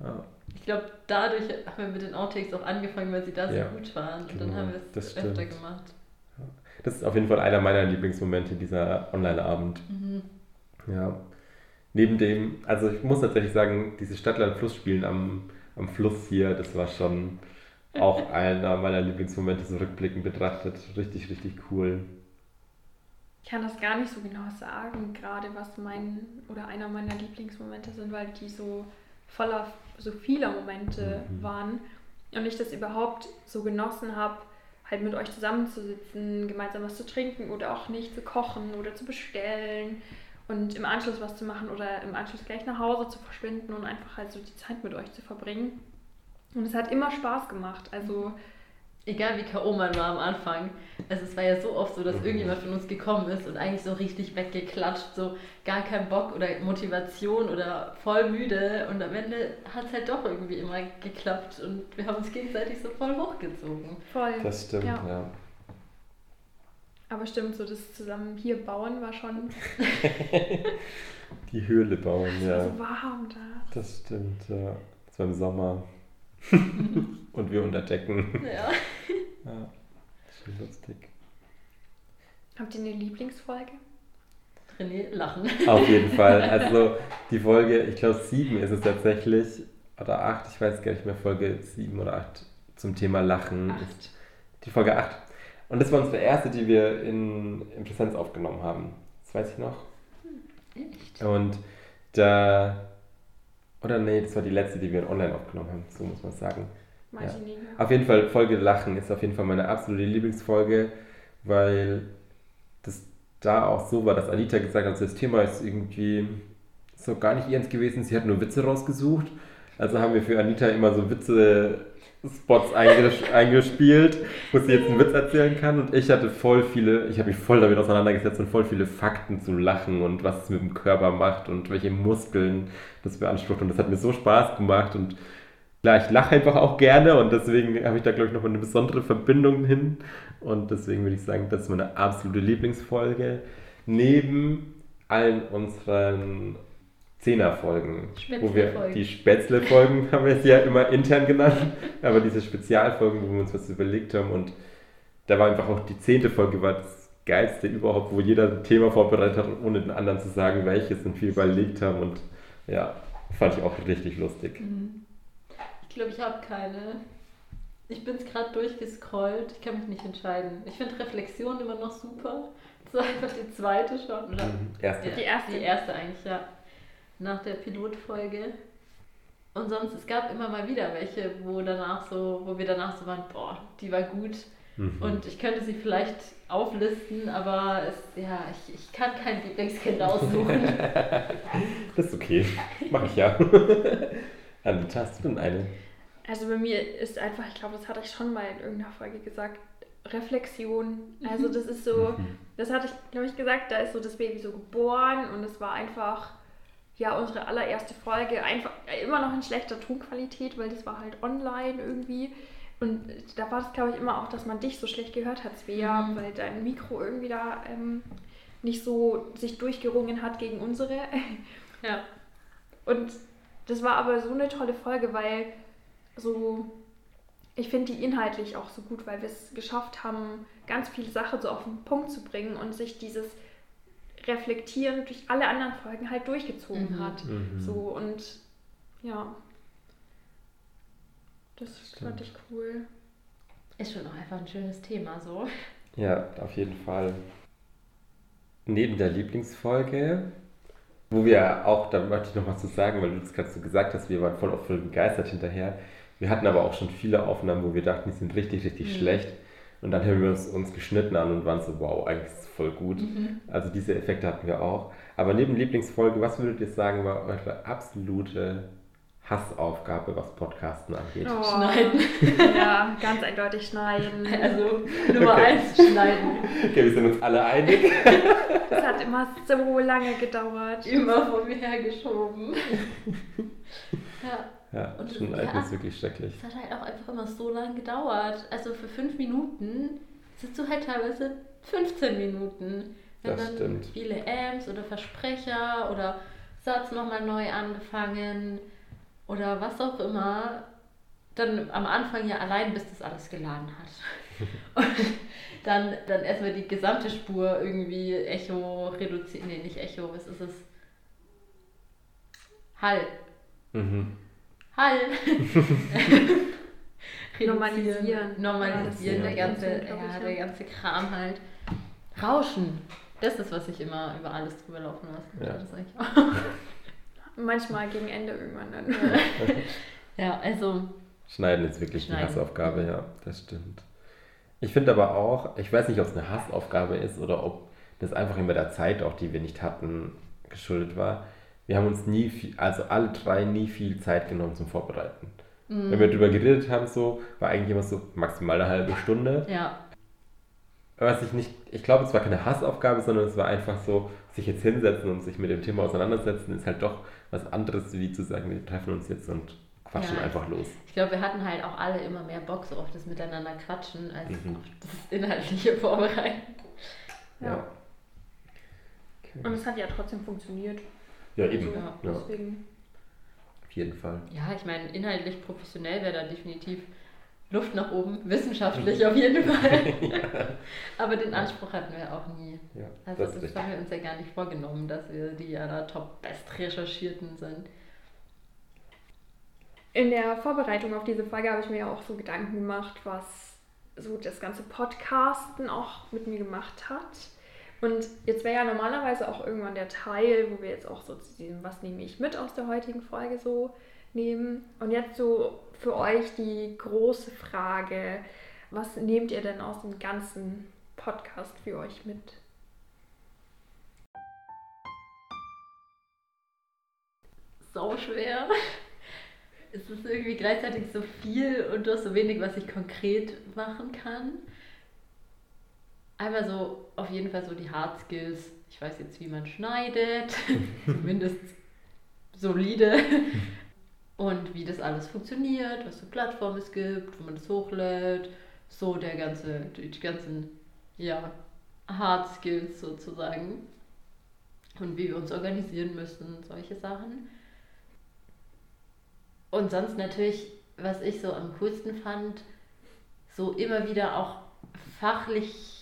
Ich glaube, dadurch haben wir mit den Outtakes auch angefangen, weil sie da so ja, gut waren. Und genau, dann haben wir es öfter gemacht. Das ist auf jeden Fall einer meiner Lieblingsmomente, dieser Online-Abend. Mhm. Ja. Neben dem, also ich muss tatsächlich sagen, diese Stadtland-Fluss-Spielen am, am Fluss hier, das war schon auch einer meiner Lieblingsmomente, so rückblickend betrachtet. Richtig, richtig cool. Ich kann das gar nicht so genau sagen, gerade was mein oder einer meiner Lieblingsmomente sind, weil die so voller so vieler Momente mhm. waren und ich das überhaupt so genossen habe, halt mit euch zusammenzusitzen, gemeinsam was zu trinken oder auch nicht zu kochen oder zu bestellen und im Anschluss was zu machen oder im Anschluss gleich nach Hause zu verschwinden und einfach halt so die Zeit mit euch zu verbringen. Und es hat immer Spaß gemacht. Also egal wie K.O. man war am Anfang, also es war ja so oft so, dass mhm. irgendjemand von uns gekommen ist und eigentlich so richtig weggeklatscht, so gar kein Bock oder Motivation oder voll müde und am Ende hat es halt doch irgendwie immer geklappt und wir haben uns gegenseitig so voll hochgezogen. Voll. Das stimmt, ja. ja. Aber stimmt, so das zusammen hier bauen war schon. Die Höhle bauen, ja. Es war so warm da. Das stimmt, ja. Es war im Sommer. Und wir unterdecken. Ja. ja. Schön lustig. Habt ihr eine Lieblingsfolge? René, lachen. Auf jeden Fall. Also die Folge, ich glaube sieben ist es tatsächlich, oder acht, ich weiß gar nicht mehr, Folge sieben oder acht zum Thema Lachen. Acht. Ist die Folge acht. Und das war unsere erste, die wir in, in Präsenz aufgenommen haben. Das weiß ich noch. Hm, echt? Und da oder nee, das war die letzte, die wir online aufgenommen haben, so muss man sagen. Ja. Auf jeden Fall, Folge Lachen ist auf jeden Fall meine absolute Lieblingsfolge, weil das da auch so war, dass Anita gesagt hat, das Thema ist irgendwie so gar nicht ihrens gewesen, sie hat nur Witze rausgesucht. Also haben wir für Anita immer so Witze Spots eingespielt, wo sie jetzt einen Witz erzählen kann. Und ich hatte voll viele, ich habe mich voll damit auseinandergesetzt und voll viele Fakten zu lachen und was es mit dem Körper macht und welche Muskeln das beansprucht. Und das hat mir so Spaß gemacht. Und klar, ich lache einfach auch gerne und deswegen habe ich da, glaube ich, noch eine besondere Verbindung hin. Und deswegen würde ich sagen, das ist meine absolute Lieblingsfolge. Neben allen unseren Zehner-Folgen, wo wir die Spätzle-Folgen haben wir es ja immer intern genannt, aber diese Spezialfolgen, wo wir uns was überlegt haben und da war einfach auch die zehnte Folge war das geilste überhaupt, wo jeder ein Thema vorbereitet hat, ohne den anderen zu sagen, welches und viel überlegt haben und ja, fand ich auch richtig lustig. Mhm. Ich glaube, ich habe keine. Ich bin es gerade durchgescrollt, ich kann mich nicht entscheiden. Ich finde Reflexion immer noch super. Das war einfach die zweite schon, oder? Mhm. Erste. Die erste. Die erste eigentlich, ja nach der Pilotfolge. Und sonst, es gab immer mal wieder welche, wo danach so, wo wir danach so waren, boah, die war gut. Mhm. Und ich könnte sie vielleicht auflisten, aber es, ja, ich, ich kann kein Lieblingskind aussuchen. das ist okay. Mach ich ja. Anita, hast du denn eine? Also bei mir ist einfach, ich glaube, das hatte ich schon mal in irgendeiner Folge gesagt, Reflexion. Also das ist so, mhm. das hatte ich, glaube ich, gesagt, da ist so das Baby so geboren und es war einfach ja, unsere allererste Folge einfach immer noch in schlechter Tonqualität, weil das war halt online irgendwie. Und da war es, glaube ich, immer auch, dass man dich so schlecht gehört hat, Svea, mhm. weil dein Mikro irgendwie da ähm, nicht so sich durchgerungen hat gegen unsere. Ja. Und das war aber so eine tolle Folge, weil so, ich finde die inhaltlich auch so gut, weil wir es geschafft haben, ganz viele Sachen so auf den Punkt zu bringen und sich dieses reflektieren durch alle anderen Folgen halt durchgezogen mhm. hat. Mhm. So und ja, das Stimmt. fand ich cool. Ist schon auch einfach ein schönes Thema so. Ja, auf jeden Fall. Neben der Lieblingsfolge, wo wir auch, da möchte ich noch was zu sagen, weil du das gerade so gesagt hast, wir waren voll auf voll begeistert hinterher. Wir hatten aber auch schon viele Aufnahmen, wo wir dachten, die sind richtig, richtig mhm. schlecht. Und dann haben wir uns, uns geschnitten an und waren so, wow, eigentlich ist es voll gut. Mhm. Also diese Effekte hatten wir auch. Aber neben Lieblingsfolge, was würdet ihr sagen, war eure absolute Hassaufgabe, was Podcasten angeht? Oh, Schneiden. Ja, ganz eindeutig schneiden. Also Nummer Okay. eins, schneiden. Okay, wir sind uns alle einig. Das hat immer so lange gedauert. Immer vor mir hergeschoben. ja. Ja, Und- Schneiden ja. ist wirklich schrecklich. Es hat halt auch einfach immer so lange gedauert. Also für fünf Minuten sitzt du halt teilweise 15 Minuten. Wenn Das dann stimmt. viele Amps oder Versprecher oder Satz nochmal neu angefangen oder was auch immer, dann am Anfang ja allein, bis das alles geladen hat. Und dann, dann erstmal die gesamte Spur irgendwie Echo reduzieren. Nee, nicht Echo, was ist es? Hall. Mhm. Hall. Normalisieren. Normalisieren, Ja, der das ganze, ja, der ganze Kram halt. Rauschen. Das ist, was ich immer über alles drüber laufen lasse. Ja. Das eigentlich auch. Manchmal gegen Ende irgendwann dann. Ja, also, Schneiden ist wirklich Schneiden. die Hassaufgabe, ja, das stimmt. Ich finde aber auch, ich weiß nicht, ob es eine Hassaufgabe ist oder ob das einfach immer der Zeit, auch die wir nicht hatten, geschuldet war. Wir haben uns nie viel, also alle drei nie viel Zeit genommen zum Vorbereiten. Wenn wir drüber geredet haben, so, war eigentlich immer so maximal eine halbe Stunde. ja, Was ich nicht, ich glaube, es war keine Hassaufgabe, sondern es war einfach so, sich jetzt hinsetzen und sich mit dem Thema auseinandersetzen, ist halt doch was anderes, wie zu sagen, wir treffen uns jetzt und quatschen Ja. einfach los. ich glaube, wir hatten halt auch alle immer mehr Bock so auf das Miteinander quatschen, als Mhm. auf das inhaltliche Vorbereiten. Ja. Okay. Und es hat ja trotzdem funktioniert. Ja, eben. Also, Ja, Deswegen. auf jeden Fall. Ja, ich meine, inhaltlich professionell wäre da definitiv Luft nach oben, wissenschaftlich auf jeden Fall. Aber den Anspruch hatten wir auch nie. Ja, Also das das, haben wir uns ja gar nicht vorgenommen, dass wir die aller top best recherchierten sind. In der Vorbereitung auf diese Folge habe ich mir ja auch so Gedanken gemacht, was so das ganze Podcasten auch mit mir gemacht hat. Und jetzt wäre ja normalerweise auch irgendwann der Teil, wo wir jetzt auch so zu diesem, was nehme ich mit aus der heutigen Folge so nehmen. Und jetzt so für euch die große Frage, was nehmt ihr denn aus dem ganzen Podcast für euch mit? So schwer. Es ist irgendwie gleichzeitig so viel und doch so wenig, was ich konkret machen kann. Einmal so, auf jeden Fall so die Hard Skills. Ich weiß jetzt, wie man schneidet, zumindest solide. Und wie das alles funktioniert, was für Plattformen es gibt, wo man das hochlädt. So der ganze, die ganzen, ja, Hard Skills sozusagen. Und wie wir uns organisieren müssen, solche Sachen. Und sonst natürlich, was ich so am coolsten fand, so immer wieder auch fachlich,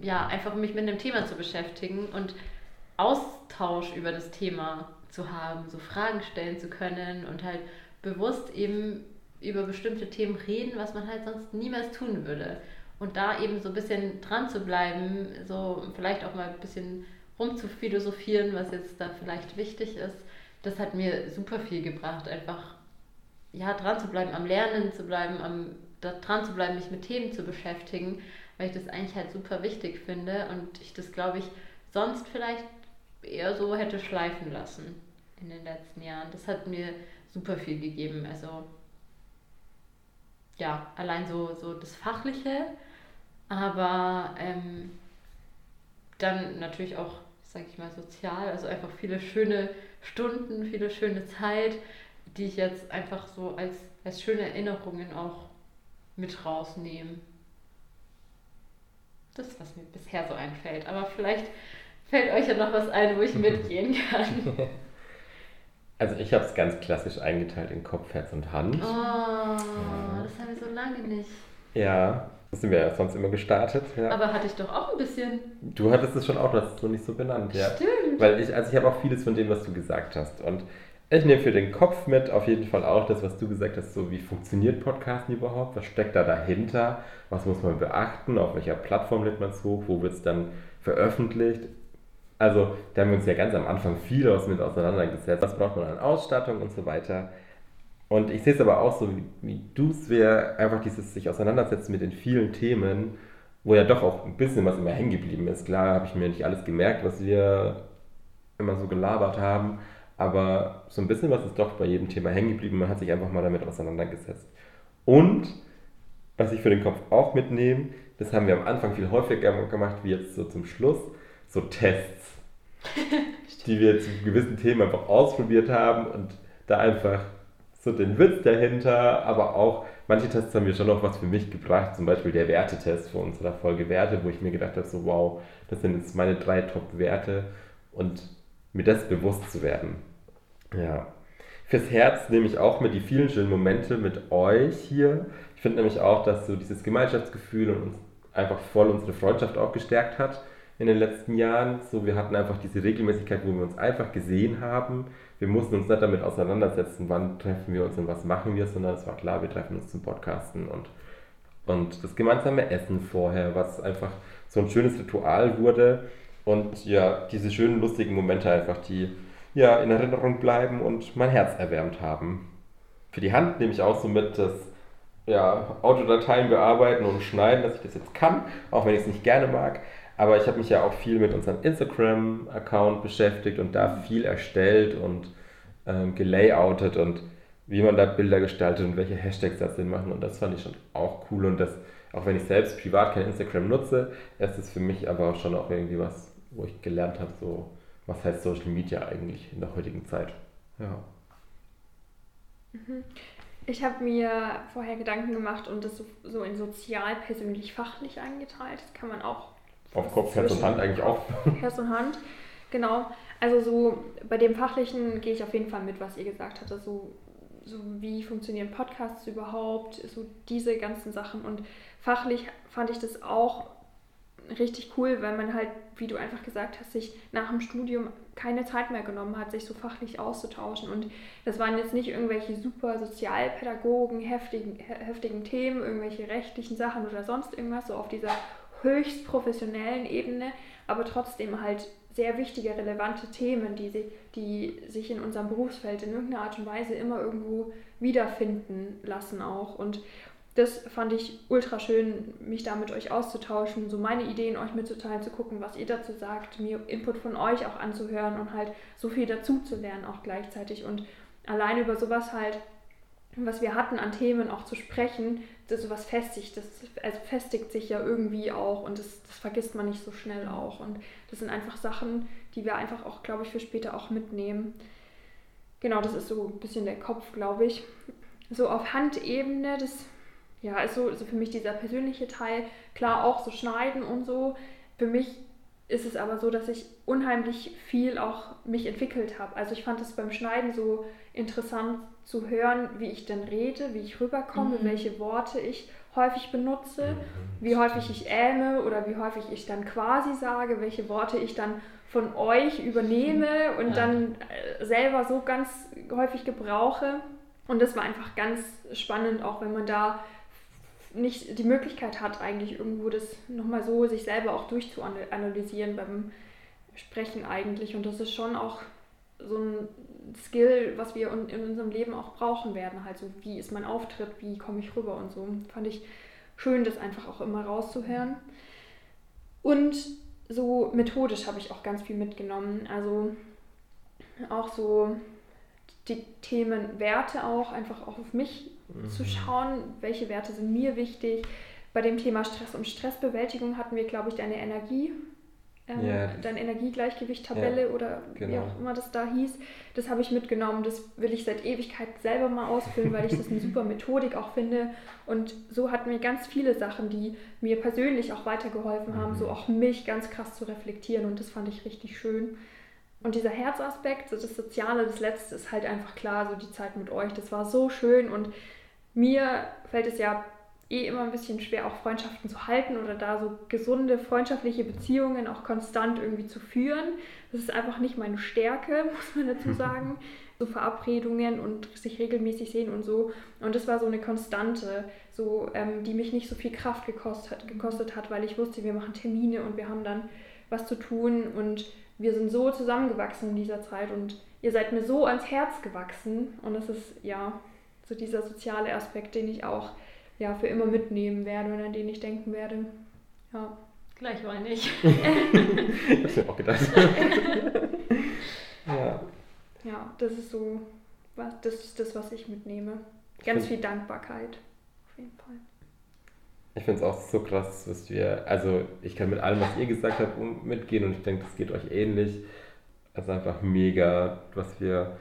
ja, einfach mich mit einem Thema zu beschäftigen und Austausch über das Thema zu haben, so Fragen stellen zu können und halt bewusst eben über bestimmte Themen reden, was man halt sonst niemals tun würde. Und da eben so ein bisschen dran zu bleiben, so vielleicht auch mal ein bisschen rumzuphilosophieren, was jetzt da vielleicht wichtig ist, das hat mir super viel gebracht, einfach ja, dran zu bleiben, am Lernen zu bleiben, am dran zu bleiben, mich mit Themen zu beschäftigen, weil ich das eigentlich halt super wichtig finde und ich das, glaube ich, sonst vielleicht eher so hätte schleifen lassen in den letzten Jahren. Das hat mir super viel gegeben. Also ja, allein so, so das Fachliche, aber ähm, dann natürlich auch, sag ich mal, sozial, also einfach viele schöne Stunden, viele schöne Zeit, die ich jetzt einfach so als, als schöne Erinnerungen auch mit rausnehme. Das was mir bisher so einfällt. Aber vielleicht fällt euch ja noch was ein, wo ich mitgehen kann. Also ich habe es ganz klassisch eingeteilt in Kopf, Herz und Hand. Oh, das haben wir so lange nicht. Ja, so sind wir ja sonst immer gestartet. Ja. Aber hatte ich doch auch ein bisschen. du hattest es schon auch, du hast es nur nicht so benannt, ja. Stimmt. Weil ich, also ich habe auch vieles von dem, was du gesagt hast. Und ich nehme für den Kopf mit auf jeden Fall auch das, was du gesagt hast, so wie funktioniert Podcasten überhaupt, was steckt da dahinter, was muss man beachten, auf welcher Plattform lädt man es hoch, wo wird es dann veröffentlicht. Also da haben wir uns ja ganz am Anfang viel aus mit auseinandergesetzt. Was braucht man an Ausstattung und so weiter. Und ich sehe es aber auch so, wie, wie du es wäre, einfach dieses sich auseinandersetzen mit den vielen Themen, wo ja doch auch ein bisschen was immer hängen geblieben ist. Klar habe ich mir nicht alles gemerkt, was wir immer so gelabert haben, Aber so ein bisschen was ist doch bei jedem Thema hängen geblieben. Man hat sich einfach mal damit auseinandergesetzt. Und was ich für den Kopf auch mitnehme, das haben wir am Anfang viel häufiger gemacht, wie jetzt so zum Schluss, so Tests, die wir zu gewissen Themen einfach ausprobiert haben und da einfach so den Witz dahinter, aber auch manche Tests haben mir schon noch was für mich gebracht, zum Beispiel der Wertetest von unserer Folge Werte, wo ich mir gedacht habe, so wow, das sind jetzt meine drei Top-Werte und mir das bewusst zu werden. Ja. Fürs Herz nehme ich auch mit die vielen schönen Momente mit euch hier. Ich finde nämlich auch, dass so dieses Gemeinschaftsgefühl und uns einfach voll unsere Freundschaft auch gestärkt hat in den letzten Jahren. So, wir hatten einfach diese Regelmäßigkeit, wo wir uns einfach gesehen haben. Wir mussten uns nicht damit auseinandersetzen, wann treffen wir uns und was machen wir, sondern es war klar, wir treffen uns zum Podcasten und, und das gemeinsame Essen vorher, was einfach so ein schönes Ritual wurde. Und ja, diese schönen, lustigen Momente einfach, die ja in Erinnerung bleiben und mein Herz erwärmt haben. Für die Hand nehme ich auch so mit, dass ja, Autodateien bearbeiten und schneiden, dass ich das jetzt kann, auch wenn ich es nicht gerne mag. Aber ich habe mich ja auch viel mit unserem Instagram-Account beschäftigt und da viel erstellt und ähm, gelayoutet und wie man da Bilder gestaltet und welche Hashtags da Sinn machen. Und das fand ich schon auch cool. Und das, auch wenn ich selbst privat kein Instagram nutze, ist es für mich aber auch schon auch irgendwie was, wo ich gelernt habe, so, was heißt Social Media eigentlich in der heutigen Zeit. Ja. Mhm. Ich habe mir vorher Gedanken gemacht und das so, so in sozial, persönlich, fachlich eingeteilt. Das kann man auch. Auf Kopf, Herz und Hand eigentlich auch. Herz und Hand, genau. Also so bei dem Fachlichen gehe ich auf jeden Fall mit, was ihr gesagt habt. Also so wie funktionieren Podcasts überhaupt, so diese ganzen Sachen. Und fachlich fand ich das auch richtig cool, weil man halt, wie du einfach gesagt hast, sich nach dem Studium keine Zeit mehr genommen hat, sich so fachlich auszutauschen. Und das waren jetzt nicht irgendwelche super Sozialpädagogen, heftigen, heftigen Themen, irgendwelche rechtlichen Sachen oder sonst irgendwas, so auf dieser höchst professionellen Ebene, aber trotzdem halt sehr wichtige, relevante Themen, die, sie, die sich in unserem Berufsfeld in irgendeiner Art und Weise immer irgendwo wiederfinden lassen auch. Und das fand ich ultra schön, mich da mit euch auszutauschen, so meine Ideen euch mitzuteilen, zu gucken, was ihr dazu sagt, mir Input von euch auch anzuhören und halt so viel dazu zu lernen auch gleichzeitig und allein über sowas halt, was wir hatten an Themen auch zu sprechen, das sowas festigt, das also festigt sich ja irgendwie auch und das, das vergisst man nicht so schnell auch und das sind einfach Sachen, die wir einfach auch, glaube ich, für später auch mitnehmen. Genau, das ist so ein bisschen der Kopf, glaube ich. So auf Handebene, das ja, ist so, so für mich dieser persönliche Teil, klar auch so schneiden und so. Für mich ist es aber so, dass ich unheimlich viel auch mich entwickelt habe. Also ich fand es beim Schneiden so interessant zu hören, wie ich denn rede, wie ich rüberkomme, mhm. welche Worte ich häufig benutze, mhm. wie häufig ich ähme oder wie häufig ich dann quasi sage, welche Worte ich dann von euch übernehme und ja. dann äh, selber so ganz häufig gebrauche. Und das war einfach ganz spannend, auch wenn man da nicht die Möglichkeit hat, eigentlich irgendwo das nochmal so sich selber auch durchzuanalysieren beim Sprechen eigentlich. Und das ist schon auch so ein Skill, was wir in unserem Leben auch brauchen werden. Halt wie ist mein Auftritt, wie komme ich rüber und so. Fand ich schön, das einfach auch immer rauszuhören. Und so methodisch habe ich auch ganz viel mitgenommen. Also auch so die Themen Werte auch einfach auch auf mich mhm. zu schauen, welche Werte sind mir wichtig. Bei dem Thema Stress und Stressbewältigung hatten wir, glaube ich, deine Energie, ähm, yeah. deine Energiegleichgewicht-Tabelle yeah, oder genau. wie auch immer das da hieß. Das habe ich mitgenommen. Das will ich seit Ewigkeit selber mal ausfüllen, weil ich das eine super Methodik auch finde. Und so hatten wir ganz viele Sachen, die mir persönlich auch weitergeholfen haben, mhm. so auch mich ganz krass zu reflektieren. Und das fand ich richtig schön. Und dieser Herzaspekt, so das Soziale, das Letzte ist halt einfach klar, so die Zeit mit euch, das war so schön und mir fällt es ja eh immer ein bisschen schwer, auch Freundschaften zu halten oder da so gesunde freundschaftliche Beziehungen auch konstant irgendwie zu führen. Das ist einfach nicht meine Stärke, muss man dazu sagen. So Verabredungen und sich regelmäßig sehen und so. Und das war so eine Konstante, so, ähm, die mich nicht so viel Kraft gekostet, gekostet hat, weil ich wusste, wir machen Termine und wir haben dann was zu tun und wir sind so zusammengewachsen in dieser Zeit und ihr seid mir so ans Herz gewachsen und das ist ja so dieser soziale Aspekt, den ich auch ja, für immer mitnehmen werde und an den ich denken werde. Ja. Gleich war ich. ich hab's mir auch gedacht. ja. Ja, das ist so, was, das ist das, was ich mitnehme. Ganz viel Dankbarkeit. Auf jeden Fall. Ich finde es auch so krass, was wir, also ich kann mit allem, was ihr gesagt habt, mitgehen und ich denke, das geht euch ähnlich. Also einfach mega, was wir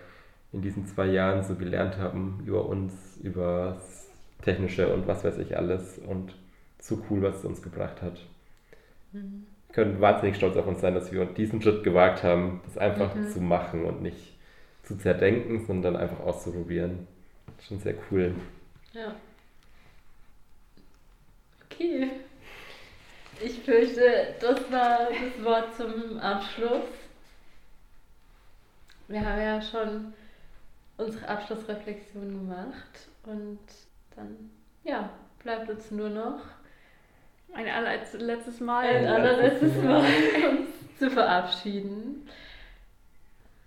in diesen zwei Jahren so gelernt haben über uns, über das Technische und was weiß ich alles und so cool, was es uns gebracht hat. Mhm. Wir können wahnsinnig stolz auf uns sein, dass wir diesen Schritt gewagt haben, das einfach Mhm. zu machen und nicht zu zerdenken, sondern einfach auszuprobieren. Schon sehr cool. Ja. Okay. Ich fürchte, das war das Wort zum Abschluss. Wir haben ja schon unsere Abschlussreflexion gemacht und dann, ja, bleibt uns nur noch Ein allerletztes Mal. ein allerletztes letztes Mal Mal. uns zu verabschieden.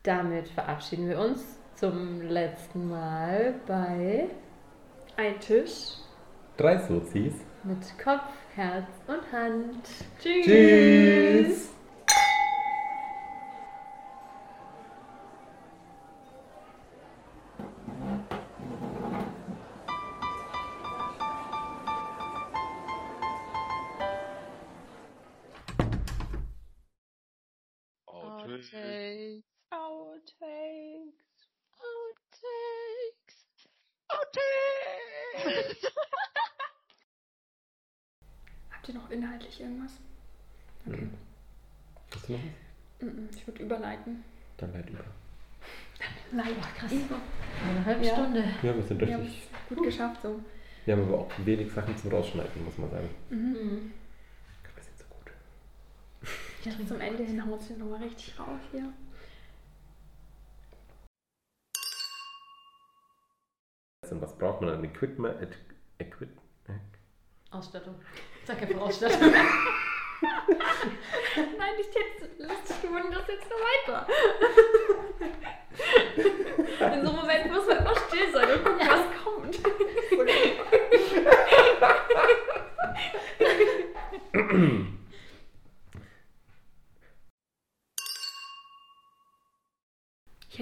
Damit verabschieden wir uns zum letzten Mal bei Ein Tisch. Drei Sozis. mit Kopf, Herz und Hand. Tschüss. Tschüss! Outtakes. Outtakes. Outtakes. Outtakes. Habt ihr noch inhaltlich irgendwas? Mhm. Hast du noch was? Mhm, Ich würde überleiten. Dann leid über. Leider. krass. Eine halbe Ja. Stunde. Ja, wir sind Wir haben richtig. es gut geschafft so. Wir haben aber auch wenig Sachen zum Rausschneiden, muss man sagen. Mhm. Mhm. Wir sind so gut. Jetzt zum Ende hin hauen wir nochmal richtig raus hier. Und was braucht man an Equipment? Equip Ausstattung. Sag einfach Ausstattung. Nein, ich jetzt, lässt du das jetzt noch weiter. In so einem Moment muss man immer still sein und gucken, was kommt.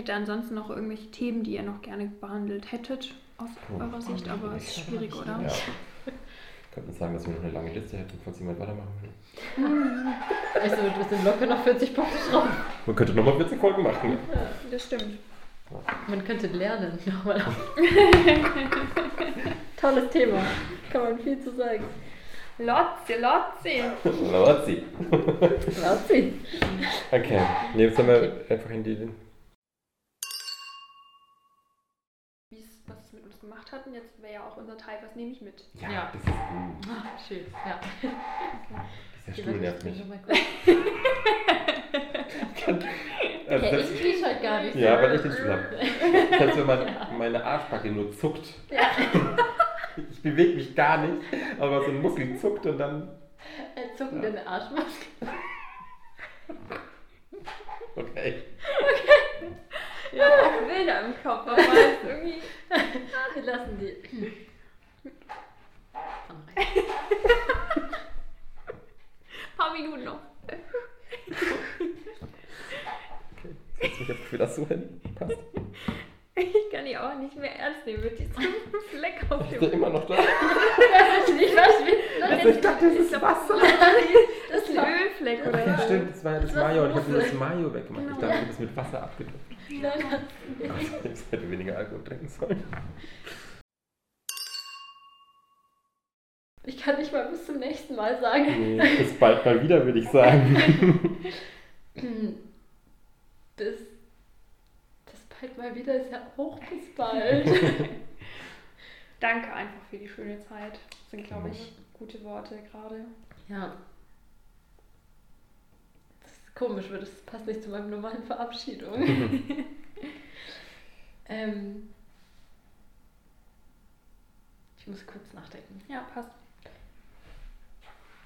Hätte ansonsten noch irgendwelche Themen, die ihr noch gerne behandelt hättet, aus Oh. eurer Sicht, aber es ist schwierig, oder? Ja. Könnten sagen, dass wir noch eine lange Liste hätten, falls jemand weitermachen will. Also, wir sind locker noch 40 Punkte drauf. Man könnte nochmal 40 Folgen machen. Das stimmt. Man könnte lernen. Nochmal. Tolles Thema. Kann man viel zu sagen. Lotzi, Lotzi. Lotzi. Sie. Okay, nee, jetzt haben wir einfach in die. Wie es, was es mit uns gemacht hat. Und jetzt wäre ja auch unser Teil, was nehme ich mit? Ja, Ja. das ist. mm, Ah, schön. Ja. Dieser Stuhl nervt mich. Also Okay, das- ich quietsch heute gar nicht. Ja, weil ich den Stuhl habe. Kannst du, wenn man Ja. meine Arschbacke nur zuckt. Ja. Ich bewege mich gar nicht, aber so ein Muskel zuckt und dann. Er zuckt deine Arschmaske. Okay. Ja, auch Bilder im Kopf, aber jetzt irgendwie. Wir lassen die. Ein paar Minuten noch. Setz mich jetzt wieder so hin. Passt. Ich kann die auch nicht mehr ernst nehmen mit diesem Fleck auf Ist der dem immer noch da? Ich weiß nicht, was Also ich dachte, das ist glaub, Wasser. Das ist ein Ölfleck oder Ja, so. stimmt, das war ja das Das Mayo und ich habe Soße. das Mayo weggemacht. Ich Genau. dachte, du bist mit Wasser abgetupft. Nein, Ich hätte weniger Alkohol trinken sollen. ich kann nicht mal bis zum nächsten Mal sagen. Nee, bis bald mal wieder, würde ich sagen. Bis. Bald mal wieder ist ja auch bis bald. Danke einfach für die schöne Zeit. Das sind, glaube ich, gute Worte gerade. Ja. Das ist komisch, weil das passt nicht zu meiner normalen Verabschiedung. ähm, ich muss kurz nachdenken. Ja, passt.